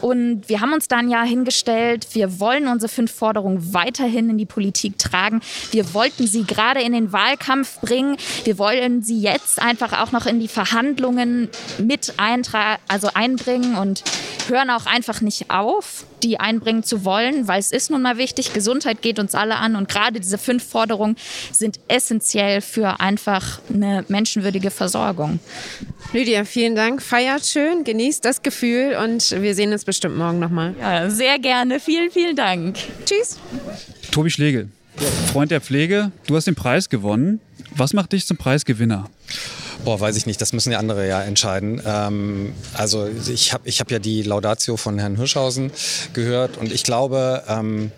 und wir haben uns dann ja hingestellt, wir wollen unsere fünf Forderungen weiterhin in die Politik tragen. Wir wollten sie gerade in den Wahlkampf bringen. Wir wollen sie jetzt einfach auch noch in die Verhandlungen mit also einbringen und hören auch einfach nicht auf, die einbringen zu wollen, weil es ist nun mal wichtig. Gesundheit geht uns alle an und gerade diese fünf Forderungen sind essentiell für einfach eine menschenwürdige Versorgung. Lydia, vielen Dank. Feiert schön, genießt das Gefühl und wir sehen uns bestimmt morgen nochmal. Ja, sehr gerne. Vielen, vielen Dank. Tschüss. Tobi Schlegel, Freund der Pflege, du hast den Preis gewonnen. Was macht dich zum Preisgewinner? Boah, weiß ich nicht, das müssen ja andere ja entscheiden. Ähm, also ich habe ich hab ja die Laudatio von Herrn Hirschhausen gehört und ich glaube, ähm,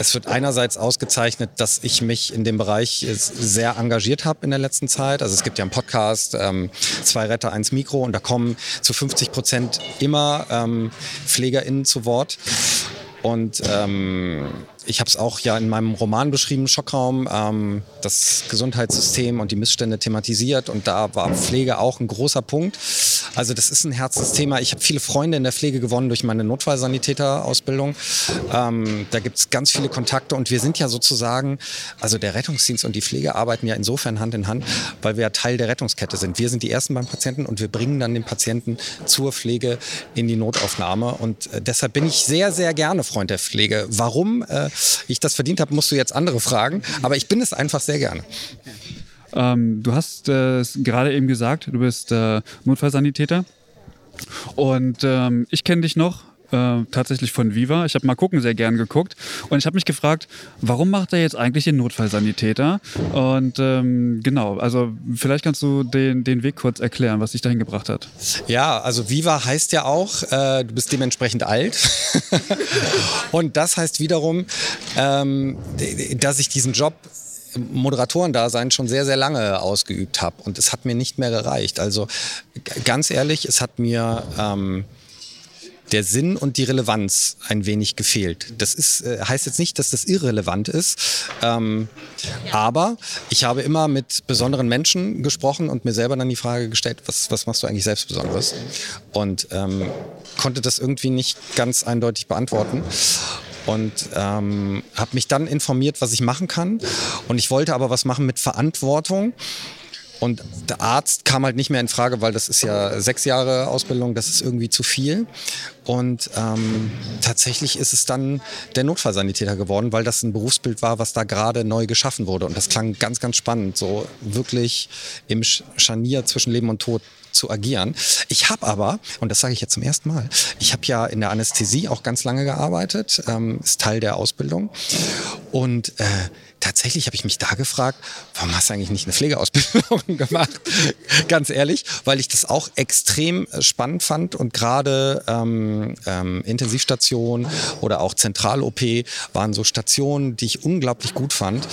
es wird einerseits ausgezeichnet, dass ich mich in dem Bereich sehr engagiert habe in der letzten Zeit. Also es gibt ja einen Podcast, ähm, zwei Retter, eins Mikro und da kommen zu 50 Prozent immer ähm, PflegerInnen zu Wort. Und ähm, ich habe es auch ja in meinem Roman beschrieben, Schockraum, ähm, das Gesundheitssystem und die Missstände thematisiert und da war Pflege auch ein großer Punkt. Also das ist ein Herzensthema. Ich habe viele Freunde in der Pflege gewonnen durch meine Notfallsanitäterausbildung. Ähm, da gibt es ganz viele Kontakte und wir sind ja sozusagen, also der Rettungsdienst und die Pflege arbeiten ja insofern Hand in Hand, weil wir ja Teil der Rettungskette sind. Wir sind die Ersten beim Patienten und wir bringen dann den Patienten zur Pflege in die Notaufnahme und äh, deshalb bin ich sehr, sehr gerne Freund der Pflege. Warum? Äh, ich das verdient habe, musst du jetzt andere fragen. Aber ich bin es einfach sehr gerne. Ähm, du hast äh, gerade eben gesagt, du bist äh, Notfallsanitäter. Und ähm, ich kenne dich noch äh, tatsächlich von Viva. Ich habe mal gucken sehr gern geguckt und ich habe mich gefragt, warum macht er jetzt eigentlich den Notfallsanitäter? Und ähm, genau, also vielleicht kannst du den, den Weg kurz erklären, was dich dahin gebracht hat. Ja, also Viva heißt ja auch, äh, du bist dementsprechend alt. und das heißt wiederum, ähm, dass ich diesen Job Moderatorendasein schon sehr, sehr lange ausgeübt habe. Und es hat mir nicht mehr gereicht. Also ganz ehrlich, es hat mir ähm, der Sinn und die Relevanz ein wenig gefehlt. Das ist, äh, heißt jetzt nicht, dass das irrelevant ist, ähm, aber ich habe immer mit besonderen Menschen gesprochen und mir selber dann die Frage gestellt, was, was machst du eigentlich selbst Besonderes? Und ähm, konnte das irgendwie nicht ganz eindeutig beantworten und ähm, habe mich dann informiert, was ich machen kann. Und ich wollte aber was machen mit Verantwortung. Und der Arzt kam halt nicht mehr in Frage, weil das ist ja sechs Jahre Ausbildung, das ist irgendwie zu viel. Und ähm, tatsächlich ist es dann der Notfallsanitäter geworden, weil das ein Berufsbild war, was da gerade neu geschaffen wurde. Und das klang ganz, ganz spannend, so wirklich im Scharnier zwischen Leben und Tod zu agieren. Ich habe aber, und das sage ich jetzt zum ersten Mal, ich habe ja in der Anästhesie auch ganz lange gearbeitet, ähm, ist Teil der Ausbildung. Und äh, tatsächlich habe ich mich da gefragt, warum hast du eigentlich nicht eine Pflegeausbildung gemacht? Ganz ehrlich, weil ich das auch extrem äh, spannend fand und gerade ähm, ähm, Intensivstation oder auch Zentral-OP waren so Stationen, die ich unglaublich gut fand.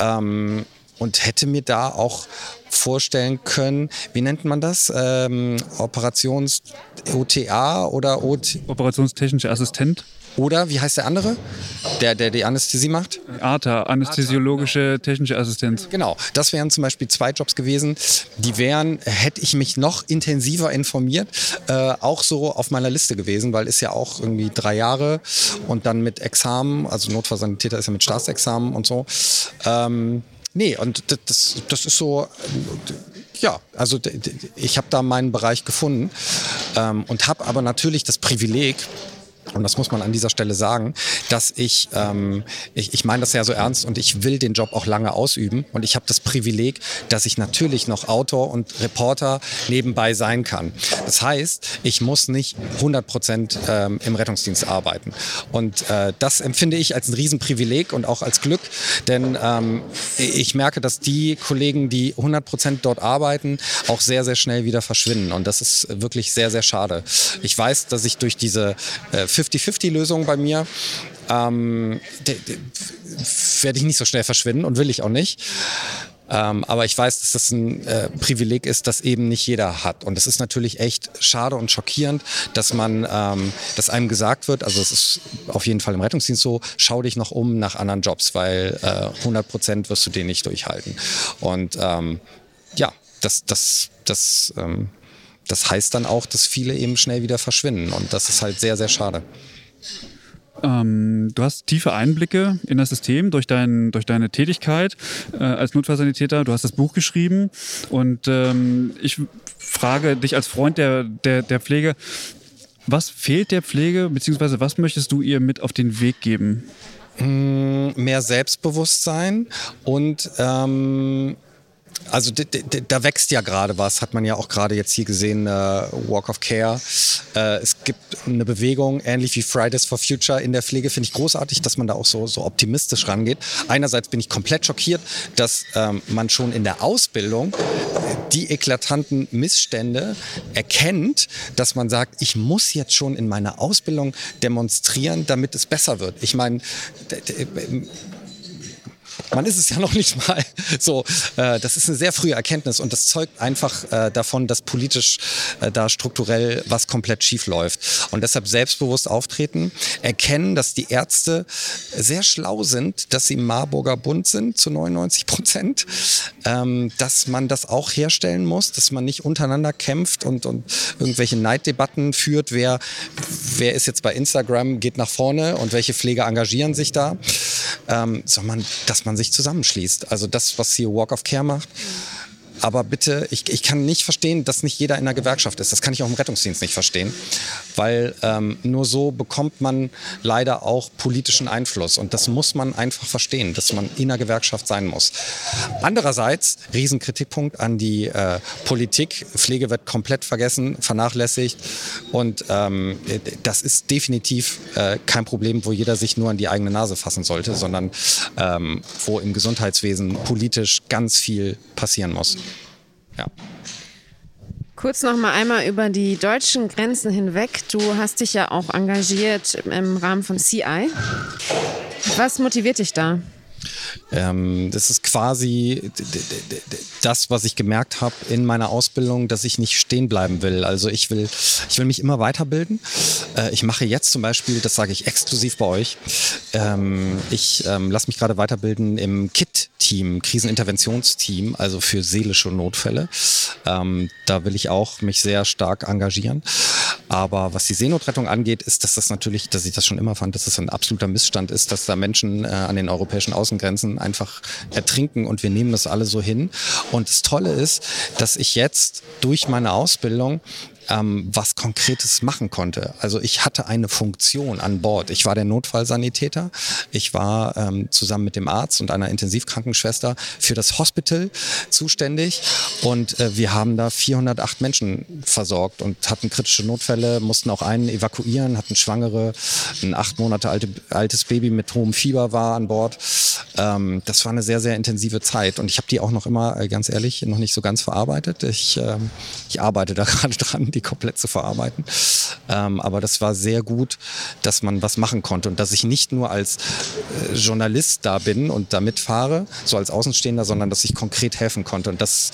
Ähm, und hätte mir da auch vorstellen können, wie nennt man das? Ähm, Operations-OTA oder OT Operationstechnischer Assistent? Oder wie heißt der andere, der, der die Anästhesie macht? ATA, anästhesiologische technische Assistenz. Genau, das wären zum Beispiel zwei Jobs gewesen. Die wären, hätte ich mich noch intensiver informiert, äh, auch so auf meiner Liste gewesen, weil ist ja auch irgendwie drei Jahre und dann mit Examen, also Notfallsanitäter ist ja mit Staatsexamen und so. Ähm, nee, und das, das ist so, ja, also ich habe da meinen Bereich gefunden ähm, und habe aber natürlich das Privileg, und das muss man an dieser Stelle sagen, dass ich, ähm, ich, ich meine das ja so ernst und ich will den Job auch lange ausüben. Und ich habe das Privileg, dass ich natürlich noch Autor und Reporter nebenbei sein kann. Das heißt, ich muss nicht 100 Prozent ähm, im Rettungsdienst arbeiten. Und äh, das empfinde ich als ein Riesenprivileg und auch als Glück, denn ähm, ich merke, dass die Kollegen, die 100 Prozent dort arbeiten, auch sehr, sehr schnell wieder verschwinden. Und das ist wirklich sehr, sehr schade. Ich weiß, dass ich durch diese äh, 50-50-Lösung bei mir. Ähm, werde ich nicht so schnell verschwinden und will ich auch nicht. Ähm, aber ich weiß, dass das ein äh, Privileg ist, das eben nicht jeder hat. Und es ist natürlich echt schade und schockierend, dass man, ähm, dass einem gesagt wird, also es ist auf jeden Fall im Rettungsdienst so, schau dich noch um nach anderen Jobs, weil äh, 100 Prozent wirst du den nicht durchhalten. Und ähm, ja, das, das, das ähm, das heißt dann auch, dass viele eben schnell wieder verschwinden. Und das ist halt sehr, sehr schade. Ähm, du hast tiefe Einblicke in das System durch, dein, durch deine Tätigkeit äh, als Notfallsanitäter. Du hast das Buch geschrieben und ähm, ich frage dich als Freund der, der, der Pflege, was fehlt der Pflege, beziehungsweise was möchtest du ihr mit auf den Weg geben? Mm, mehr Selbstbewusstsein und ähm, also da wächst ja gerade was, hat man ja auch gerade jetzt hier gesehen, äh, Walk of Care. Äh, es gibt eine Bewegung, ähnlich wie Fridays for Future in der Pflege, finde ich großartig, dass man da auch so, so optimistisch rangeht. Einerseits bin ich komplett schockiert, dass ähm, man schon in der Ausbildung die eklatanten Missstände erkennt, dass man sagt, ich muss jetzt schon in meiner Ausbildung demonstrieren, damit es besser wird. Ich meine, man ist es ja noch nicht mal. So, äh, das ist eine sehr frühe Erkenntnis und das zeugt einfach äh, davon, dass politisch äh, da strukturell was komplett schief läuft. Und deshalb selbstbewusst auftreten, erkennen, dass die Ärzte sehr schlau sind, dass sie im Marburger Bund sind zu 99 Prozent, ähm, dass man das auch herstellen muss, dass man nicht untereinander kämpft und, und irgendwelche Neiddebatten führt, wer, wer ist jetzt bei Instagram, geht nach vorne und welche Pfleger engagieren sich da, ähm, sondern dass man sich zusammenschließt. Also das, was hier Walk of Care macht. Aber bitte, ich, ich kann nicht verstehen, dass nicht jeder in der Gewerkschaft ist. Das kann ich auch im Rettungsdienst nicht verstehen. Weil ähm, nur so bekommt man leider auch politischen Einfluss. Und das muss man einfach verstehen, dass man in der Gewerkschaft sein muss. Andererseits, Riesenkritikpunkt an die äh, Politik. Pflege wird komplett vergessen, vernachlässigt. Und ähm, das ist definitiv äh, kein Problem, wo jeder sich nur an die eigene Nase fassen sollte, sondern ähm, wo im Gesundheitswesen politisch ganz viel passieren muss. Ja. Kurz noch mal einmal über die deutschen Grenzen hinweg. Du hast dich ja auch engagiert im Rahmen von CI. Was motiviert dich da? Ähm, das ist quasi das, was ich gemerkt habe in meiner Ausbildung, dass ich nicht stehen bleiben will. Also ich will, ich will mich immer weiterbilden. Äh, ich mache jetzt zum Beispiel, das sage ich exklusiv bei euch, ähm, ich ähm, lasse mich gerade weiterbilden im KIT-Team, Kriseninterventionsteam, also für seelische Notfälle. Ähm, da will ich auch mich sehr stark engagieren. Aber was die Seenotrettung angeht, ist, dass das natürlich, dass ich das schon immer fand, dass das ein absoluter Missstand ist, dass da Menschen äh, an den europäischen Außengrenzen einfach ertrinken und wir nehmen das alle so hin. Und das Tolle ist, dass ich jetzt durch meine Ausbildung ähm, was Konkretes machen konnte. Also ich hatte eine Funktion an Bord. Ich war der Notfallsanitäter. Ich war ähm, zusammen mit dem Arzt und einer Intensivkrankenschwester für das Hospital zuständig und äh, wir haben da 408 Menschen versorgt und hatten kritische Notfälle, mussten auch einen evakuieren, hatten Schwangere, ein acht Monate alte, altes Baby mit hohem Fieber war an Bord. Ähm, das war eine sehr, sehr intensive Zeit und ich habe die auch noch immer, äh, ganz ehrlich, noch nicht so ganz verarbeitet. Ich, ähm, ich arbeite da gerade dran, die komplett zu verarbeiten. Ähm, aber das war sehr gut, dass man was machen konnte und dass ich nicht nur als äh, Journalist da bin und da mitfahre, so als Außenstehender, sondern dass ich konkret helfen konnte. Und das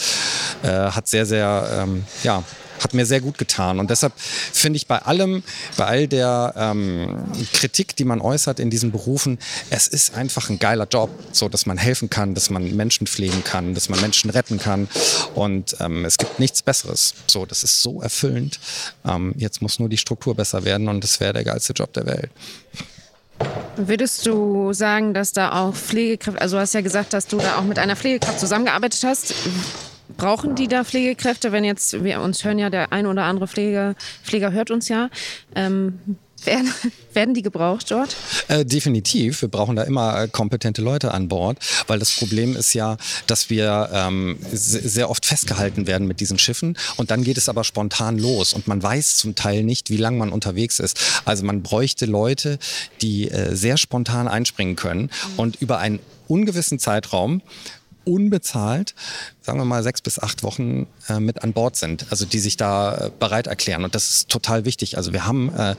äh, hat sehr, sehr, ähm, ja, hat mir sehr gut getan. Und deshalb finde ich bei allem, bei all der ähm, Kritik, die man äußert in diesen Berufen, es ist einfach ein geiler Job, so dass man helfen kann, dass man Menschen pflegen kann, dass man Menschen retten kann. Und ähm, es gibt nichts Besseres. So, das ist so erfüllend. Ähm, jetzt muss nur die Struktur besser werden und das wäre der geilste Job der Welt. Würdest du sagen, dass da auch Pflegekräfte, also du hast ja gesagt, dass du da auch mit einer Pflegekraft zusammengearbeitet hast. Brauchen die da Pflegekräfte, wenn jetzt, wir uns hören ja, der ein oder andere Pfleger, Pfleger hört uns ja. Ähm, werden, werden die gebraucht dort? Äh, definitiv. Wir brauchen da immer äh, kompetente Leute an Bord, weil das Problem ist ja, dass wir ähm, sehr oft festgehalten werden mit diesen Schiffen und dann geht es aber spontan los und man weiß zum Teil nicht, wie lange man unterwegs ist. Also man bräuchte Leute, die äh, sehr spontan einspringen können und über einen ungewissen Zeitraum unbezahlt, sagen wir mal, sechs bis acht Wochen äh, mit an Bord sind, also die sich da äh, bereit erklären. Und das ist total wichtig. Also wir haben äh,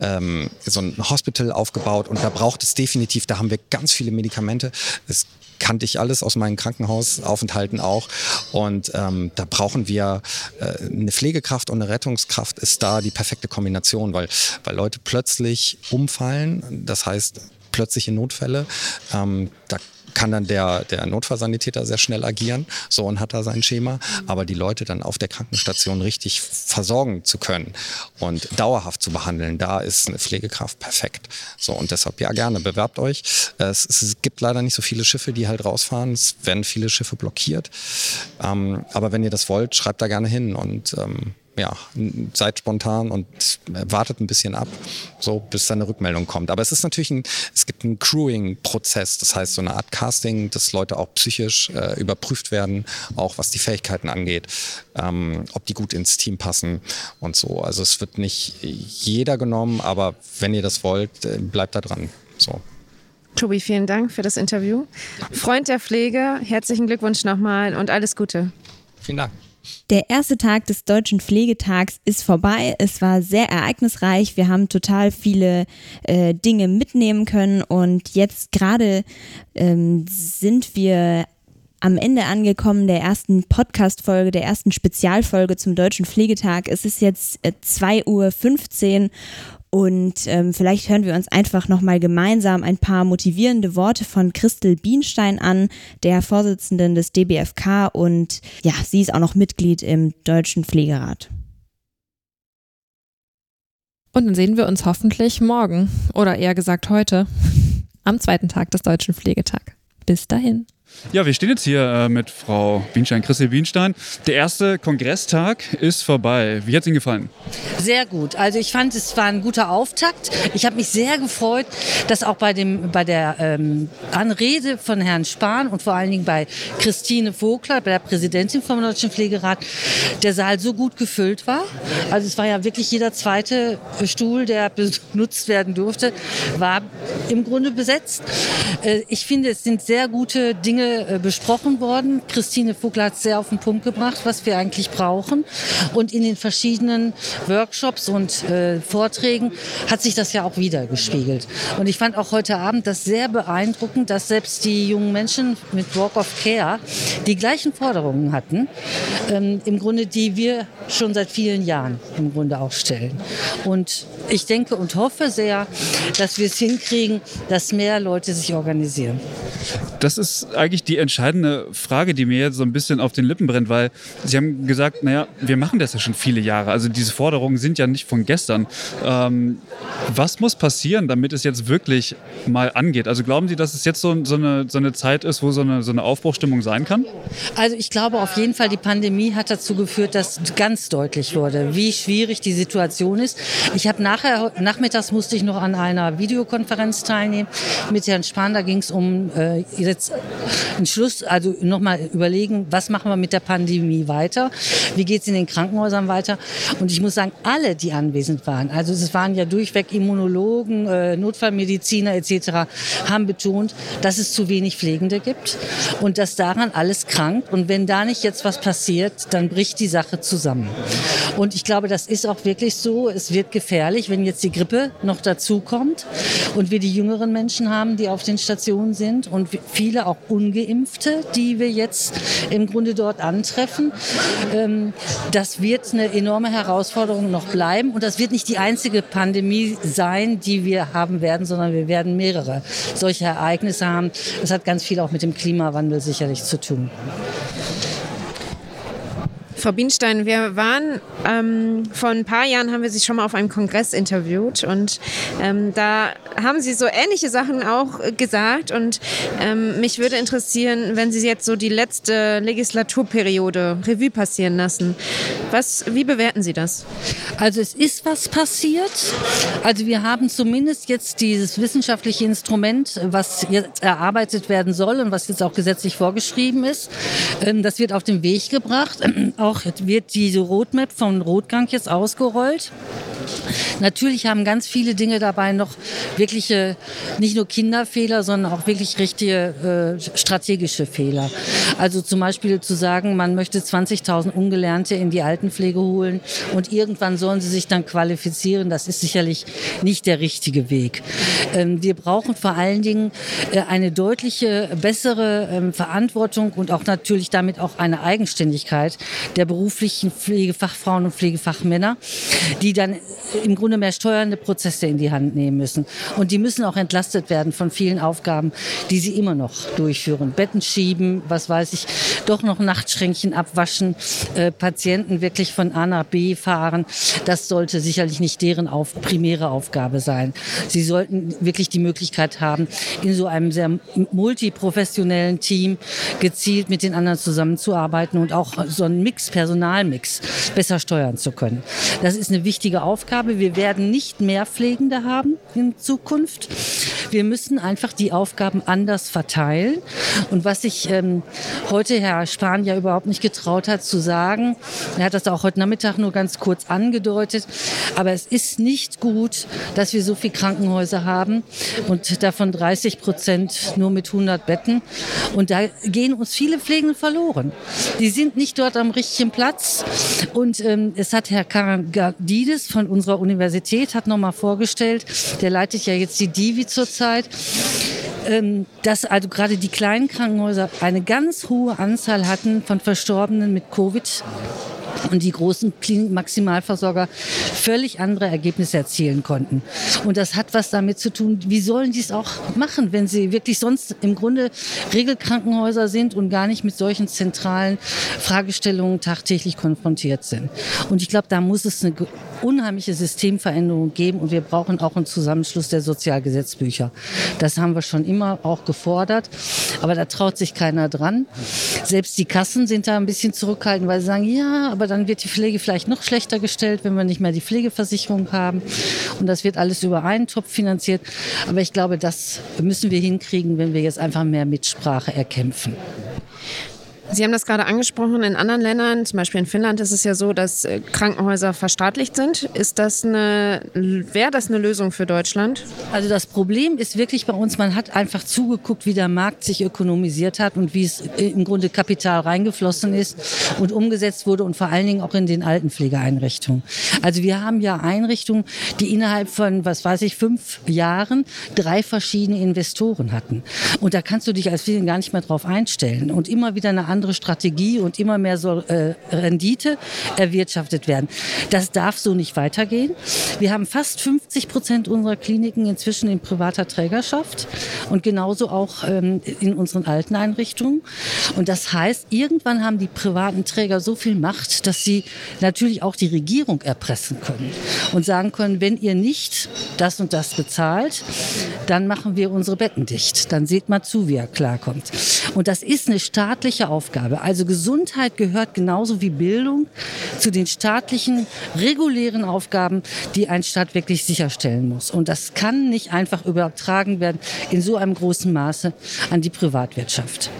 ähm, so ein Hospital aufgebaut und da braucht es definitiv, da haben wir ganz viele Medikamente. Das kannte ich alles aus meinen Krankenhausaufenthalten auch. Und ähm, da brauchen wir äh, eine Pflegekraft und eine Rettungskraft ist da die perfekte Kombination, weil, weil Leute plötzlich umfallen. Das heißt, plötzliche Notfälle. Ähm, da kann dann der, der Notfallsanitäter sehr schnell agieren, so und hat da sein Schema, aber die Leute dann auf der Krankenstation richtig versorgen zu können und dauerhaft zu behandeln, da ist eine Pflegekraft perfekt. So und deshalb ja gerne, bewerbt euch. Es, es gibt leider nicht so viele Schiffe, die halt rausfahren, es werden viele Schiffe blockiert, ähm, aber wenn ihr das wollt, schreibt da gerne hin und ähm, ja, seid spontan und wartet ein bisschen ab, so bis dann eine Rückmeldung kommt. Aber es ist natürlich ein, es gibt einen Crewing-Prozess, das heißt so eine Art Casting, dass Leute auch psychisch äh, überprüft werden, auch was die Fähigkeiten angeht, ähm, ob die gut ins Team passen und so. Also es wird nicht jeder genommen, aber wenn ihr das wollt, äh, bleibt da dran. So. Tobi, vielen Dank für das Interview. Freund der Pflege, herzlichen Glückwunsch nochmal und alles Gute. Vielen Dank. Der erste Tag des Deutschen Pflegetags ist vorbei. Es war sehr ereignisreich. Wir haben total viele äh, Dinge mitnehmen können und jetzt gerade ähm, sind wir am Ende angekommen der ersten Podcast-Folge, der ersten Spezialfolge zum Deutschen Pflegetag. Es ist jetzt äh, 2.15 Uhr und ähm, vielleicht hören wir uns einfach nochmal gemeinsam ein paar motivierende Worte von Christel Bienstein an, der Vorsitzenden des DBFK und ja, sie ist auch noch Mitglied im Deutschen Pflegerat. Und dann sehen wir uns hoffentlich morgen oder eher gesagt heute am zweiten Tag des Deutschen Pflegetag. Bis dahin. Ja, wir stehen jetzt hier äh, mit Frau Bienstein, Christel Bienstein. Der erste Kongresstag ist vorbei. Wie hat es Ihnen gefallen? Sehr gut. Also ich fand, es war ein guter Auftakt. Ich habe mich sehr gefreut, dass auch bei, dem, bei der ähm, Anrede von Herrn Spahn und vor allen Dingen bei Christine Vogler, bei der Präsidentin vom Deutschen Pflegerat, der Saal so gut gefüllt war. Also es war ja wirklich jeder zweite Stuhl, der benutzt werden durfte, war im Grunde besetzt. Äh, ich finde, es sind sehr gute Dinge Äh, besprochen worden. Christine Vogler hat sehr auf den Punkt gebracht, was wir eigentlich brauchen. Und in den verschiedenen Workshops und äh, Vorträgen hat sich das ja auch wieder gespiegelt. Und ich fand auch heute Abend das sehr beeindruckend, dass selbst die jungen Menschen mit Walk of Care die gleichen Forderungen hatten, ähm, im Grunde, die wir schon seit vielen Jahren im Grunde auch stellen. Und ich denke und hoffe sehr, dass wir es hinkriegen, dass mehr Leute sich organisieren. Das ist eigentlich eigentlich die entscheidende Frage, die mir jetzt so ein bisschen auf den Lippen brennt, weil Sie haben gesagt, naja, wir machen das ja schon viele Jahre. Also diese Forderungen sind ja nicht von gestern. Ähm, was muss passieren, damit es jetzt wirklich mal angeht? Also glauben Sie, dass es jetzt so, so, eine, so eine Zeit ist, wo so eine, so eine Aufbruchstimmung sein kann? Also ich glaube auf jeden Fall, die Pandemie hat dazu geführt, dass ganz deutlich wurde, wie schwierig die Situation ist. Ich habe nachher, nachmittags musste ich noch an einer Videokonferenz teilnehmen mit Herrn Spahn. Da ging es um äh, jetzt einen Schluss, also nochmal überlegen, was machen wir mit der Pandemie weiter? Wie geht es in den Krankenhäusern weiter? Und ich muss sagen, alle, die anwesend waren, also es waren ja durchweg Immunologen, äh, Notfallmediziner etc., haben betont, dass es zu wenig Pflegende gibt und dass daran alles krankt. Und wenn da nicht jetzt was passiert, dann bricht die Sache zusammen. Und ich glaube, das ist auch wirklich so. Es wird gefährlich, wenn jetzt die Grippe noch dazu kommt und wir die jüngeren Menschen haben, die auf den Stationen sind und viele auch ungeimpfte, die wir jetzt im Grunde dort antreffen. Ähm, das wird eine enorme Herausforderung noch bleiben und das wird nicht die einzige Pandemie sein, die wir haben werden, sondern wir werden mehrere solche Ereignisse haben. Das hat ganz viel auch mit dem Klimawandel sicherlich zu tun. Frau Bienstein, wir waren ähm, vor ein paar Jahren haben wir Sie schon mal auf einem Kongress interviewt und ähm, da haben Sie so ähnliche Sachen auch gesagt und ähm, mich würde interessieren, wenn Sie jetzt so die letzte Legislaturperiode Revue passieren lassen. Was, wie bewerten Sie das? Also es ist was passiert. Also wir haben zumindest jetzt dieses wissenschaftliche Instrument, was jetzt erarbeitet werden soll und was jetzt auch gesetzlich vorgeschrieben ist. Ähm, das wird auf den Weg gebracht. Auch auch wird diese Roadmap von Rotgang jetzt ausgerollt. Natürlich haben ganz viele Dinge dabei noch wirkliche, nicht nur Kinderfehler, sondern auch wirklich richtige äh, strategische Fehler. Also zum Beispiel zu sagen, man möchte 20.000 Ungelernte in die Altenpflege holen und irgendwann sollen sie sich dann qualifizieren, das ist sicherlich nicht der richtige Weg. Ähm, wir brauchen vor allen Dingen äh, eine deutliche, bessere ähm, Verantwortung und auch natürlich damit auch eine Eigenständigkeit der beruflichen Pflegefachfrauen und Pflegefachmänner, die dann im Grunde mehr steuernde Prozesse in die Hand nehmen müssen. Und die müssen auch entlastet werden von vielen Aufgaben, die sie immer noch durchführen. Betten schieben, was weiß ich, doch noch Nachtschränkchen abwaschen, äh, Patienten wirklich von A nach B fahren. Das sollte sicherlich nicht deren auf, primäre Aufgabe sein. Sie sollten wirklich die Möglichkeit haben, in so einem sehr multiprofessionellen Team gezielt mit den anderen zusammenzuarbeiten und auch so einen Mix, Personalmix besser steuern zu können. Das ist eine wichtige Aufgabe. Wir werden nicht mehr Pflegende haben in Zukunft. Wir müssen einfach die Aufgaben anders verteilen. Und was sich ähm, heute Herr Spahn ja überhaupt nicht getraut hat zu sagen, er hat das auch heute Nachmittag nur ganz kurz angedeutet, aber es ist nicht gut, dass wir so viele Krankenhäuser haben und davon 30 Prozent nur mit 100 Betten. Und da gehen uns viele Pflegende verloren. Die sind nicht dort am richtigen Platz. Und ähm, es hat Herr Karagidis von unserer Universität hat noch mal vorgestellt, der leitet ja jetzt die Divi zurzeit, ähm, dass also gerade die kleinen Krankenhäuser eine ganz hohe Anzahl hatten von Verstorbenen mit Covid und die großen Klinik-Maximalversorger völlig andere Ergebnisse erzielen konnten. Und das hat was damit zu tun, wie sollen die es auch machen, wenn sie wirklich sonst im Grunde Regelkrankenhäuser sind und gar nicht mit solchen zentralen Fragestellungen tagtäglich konfrontiert sind. Und ich glaube, da muss es eine unheimliche Systemveränderung geben und wir brauchen auch einen Zusammenschluss der Sozialgesetzbücher. Das haben wir schon immer auch gefordert, aber da traut sich keiner dran. Selbst die Kassen sind da ein bisschen zurückhaltend, weil sie sagen, ja, aber dann wird die Pflege vielleicht noch schlechter gestellt, wenn wir nicht mehr die Pflegeversicherung haben. Und das wird alles über einen Topf finanziert. Aber ich glaube, das müssen wir hinkriegen, wenn wir jetzt einfach mehr Mitsprache erkämpfen. Sie haben das gerade angesprochen, in anderen Ländern, zum Beispiel in Finnland, ist es ja so, dass äh, Krankenhäuser verstaatlicht sind. Ist das eine, wäre das eine Lösung für Deutschland? Also das Problem ist wirklich bei uns, man hat einfach zugeguckt, wie der Markt sich ökonomisiert hat und wie es äh, im Grunde Kapital reingeflossen ist und umgesetzt wurde und vor allen Dingen auch in den Altenpflegeeinrichtungen. Also wir haben ja Einrichtungen, die innerhalb von, was weiß ich, fünf Jahren drei verschiedene Investoren hatten. Und da kannst du dich als Pfleger gar nicht mehr drauf einstellen und immer wieder eine andere andere Strategie und immer mehr soll äh, Rendite erwirtschaftet werden. Das darf so nicht weitergehen. Wir haben fast 50 Prozent unserer Kliniken inzwischen in privater Trägerschaft und genauso auch ähm, in unseren alten Einrichtungen. Und das heißt, irgendwann haben die privaten Träger so viel Macht, dass sie natürlich auch die Regierung erpressen können und sagen können, wenn ihr nicht das und das bezahlt, dann machen wir unsere Betten dicht. Dann seht mal zu, wie er klarkommt. Und das ist eine staatliche Aufgabe. Also Gesundheit gehört genauso wie Bildung zu den staatlichen, regulären Aufgaben, die ein Staat wirklich sicherstellen muss. Und das kann nicht einfach übertragen werden in so einem großen Maße an die Privatwirtschaft.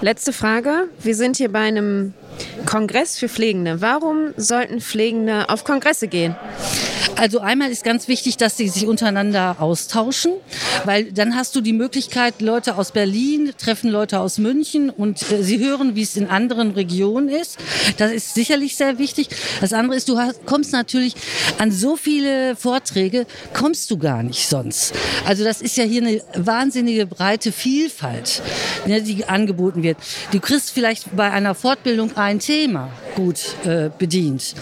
Letzte Frage. Wir sind hier bei einem Kongress für Pflegende. Warum sollten Pflegende auf Kongresse gehen? Also einmal ist ganz wichtig, dass sie sich untereinander austauschen, weil dann hast du die Möglichkeit, Leute aus Berlin treffen Leute aus München und äh, sie hören, wie es in anderen Regionen ist. Das ist sicherlich sehr wichtig. Das andere ist, du hast, kommst natürlich an so viele Vorträge, kommst du gar nicht sonst. Also das ist ja hier eine wahnsinnige breite Vielfalt, ne, die angeboten wird. Du kriegst vielleicht bei einer Fortbildung ein Thema gut äh, bedient.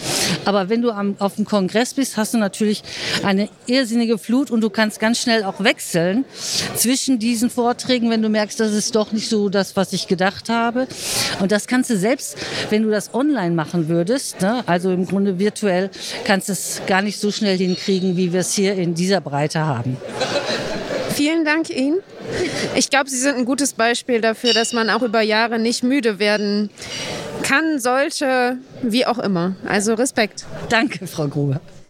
Aber wenn du am, auf dem Kongress bist, hast du natürlich eine irrsinnige Flut und du kannst ganz schnell auch wechseln zwischen diesen Vorträgen, wenn du merkst, das ist doch nicht so das, was ich gedacht habe. Und das kannst du selbst, wenn du das online machen würdest, ne, also im Grunde virtuell, kannst du es gar nicht so schnell hinkriegen, wie wir es hier in dieser Breite haben. Vielen Dank Ihnen. Ich glaube, Sie sind ein gutes Beispiel dafür, dass man auch über Jahre nicht müde werden kann, sollte, wie auch immer. Also Respekt. Danke, Frau Gruber.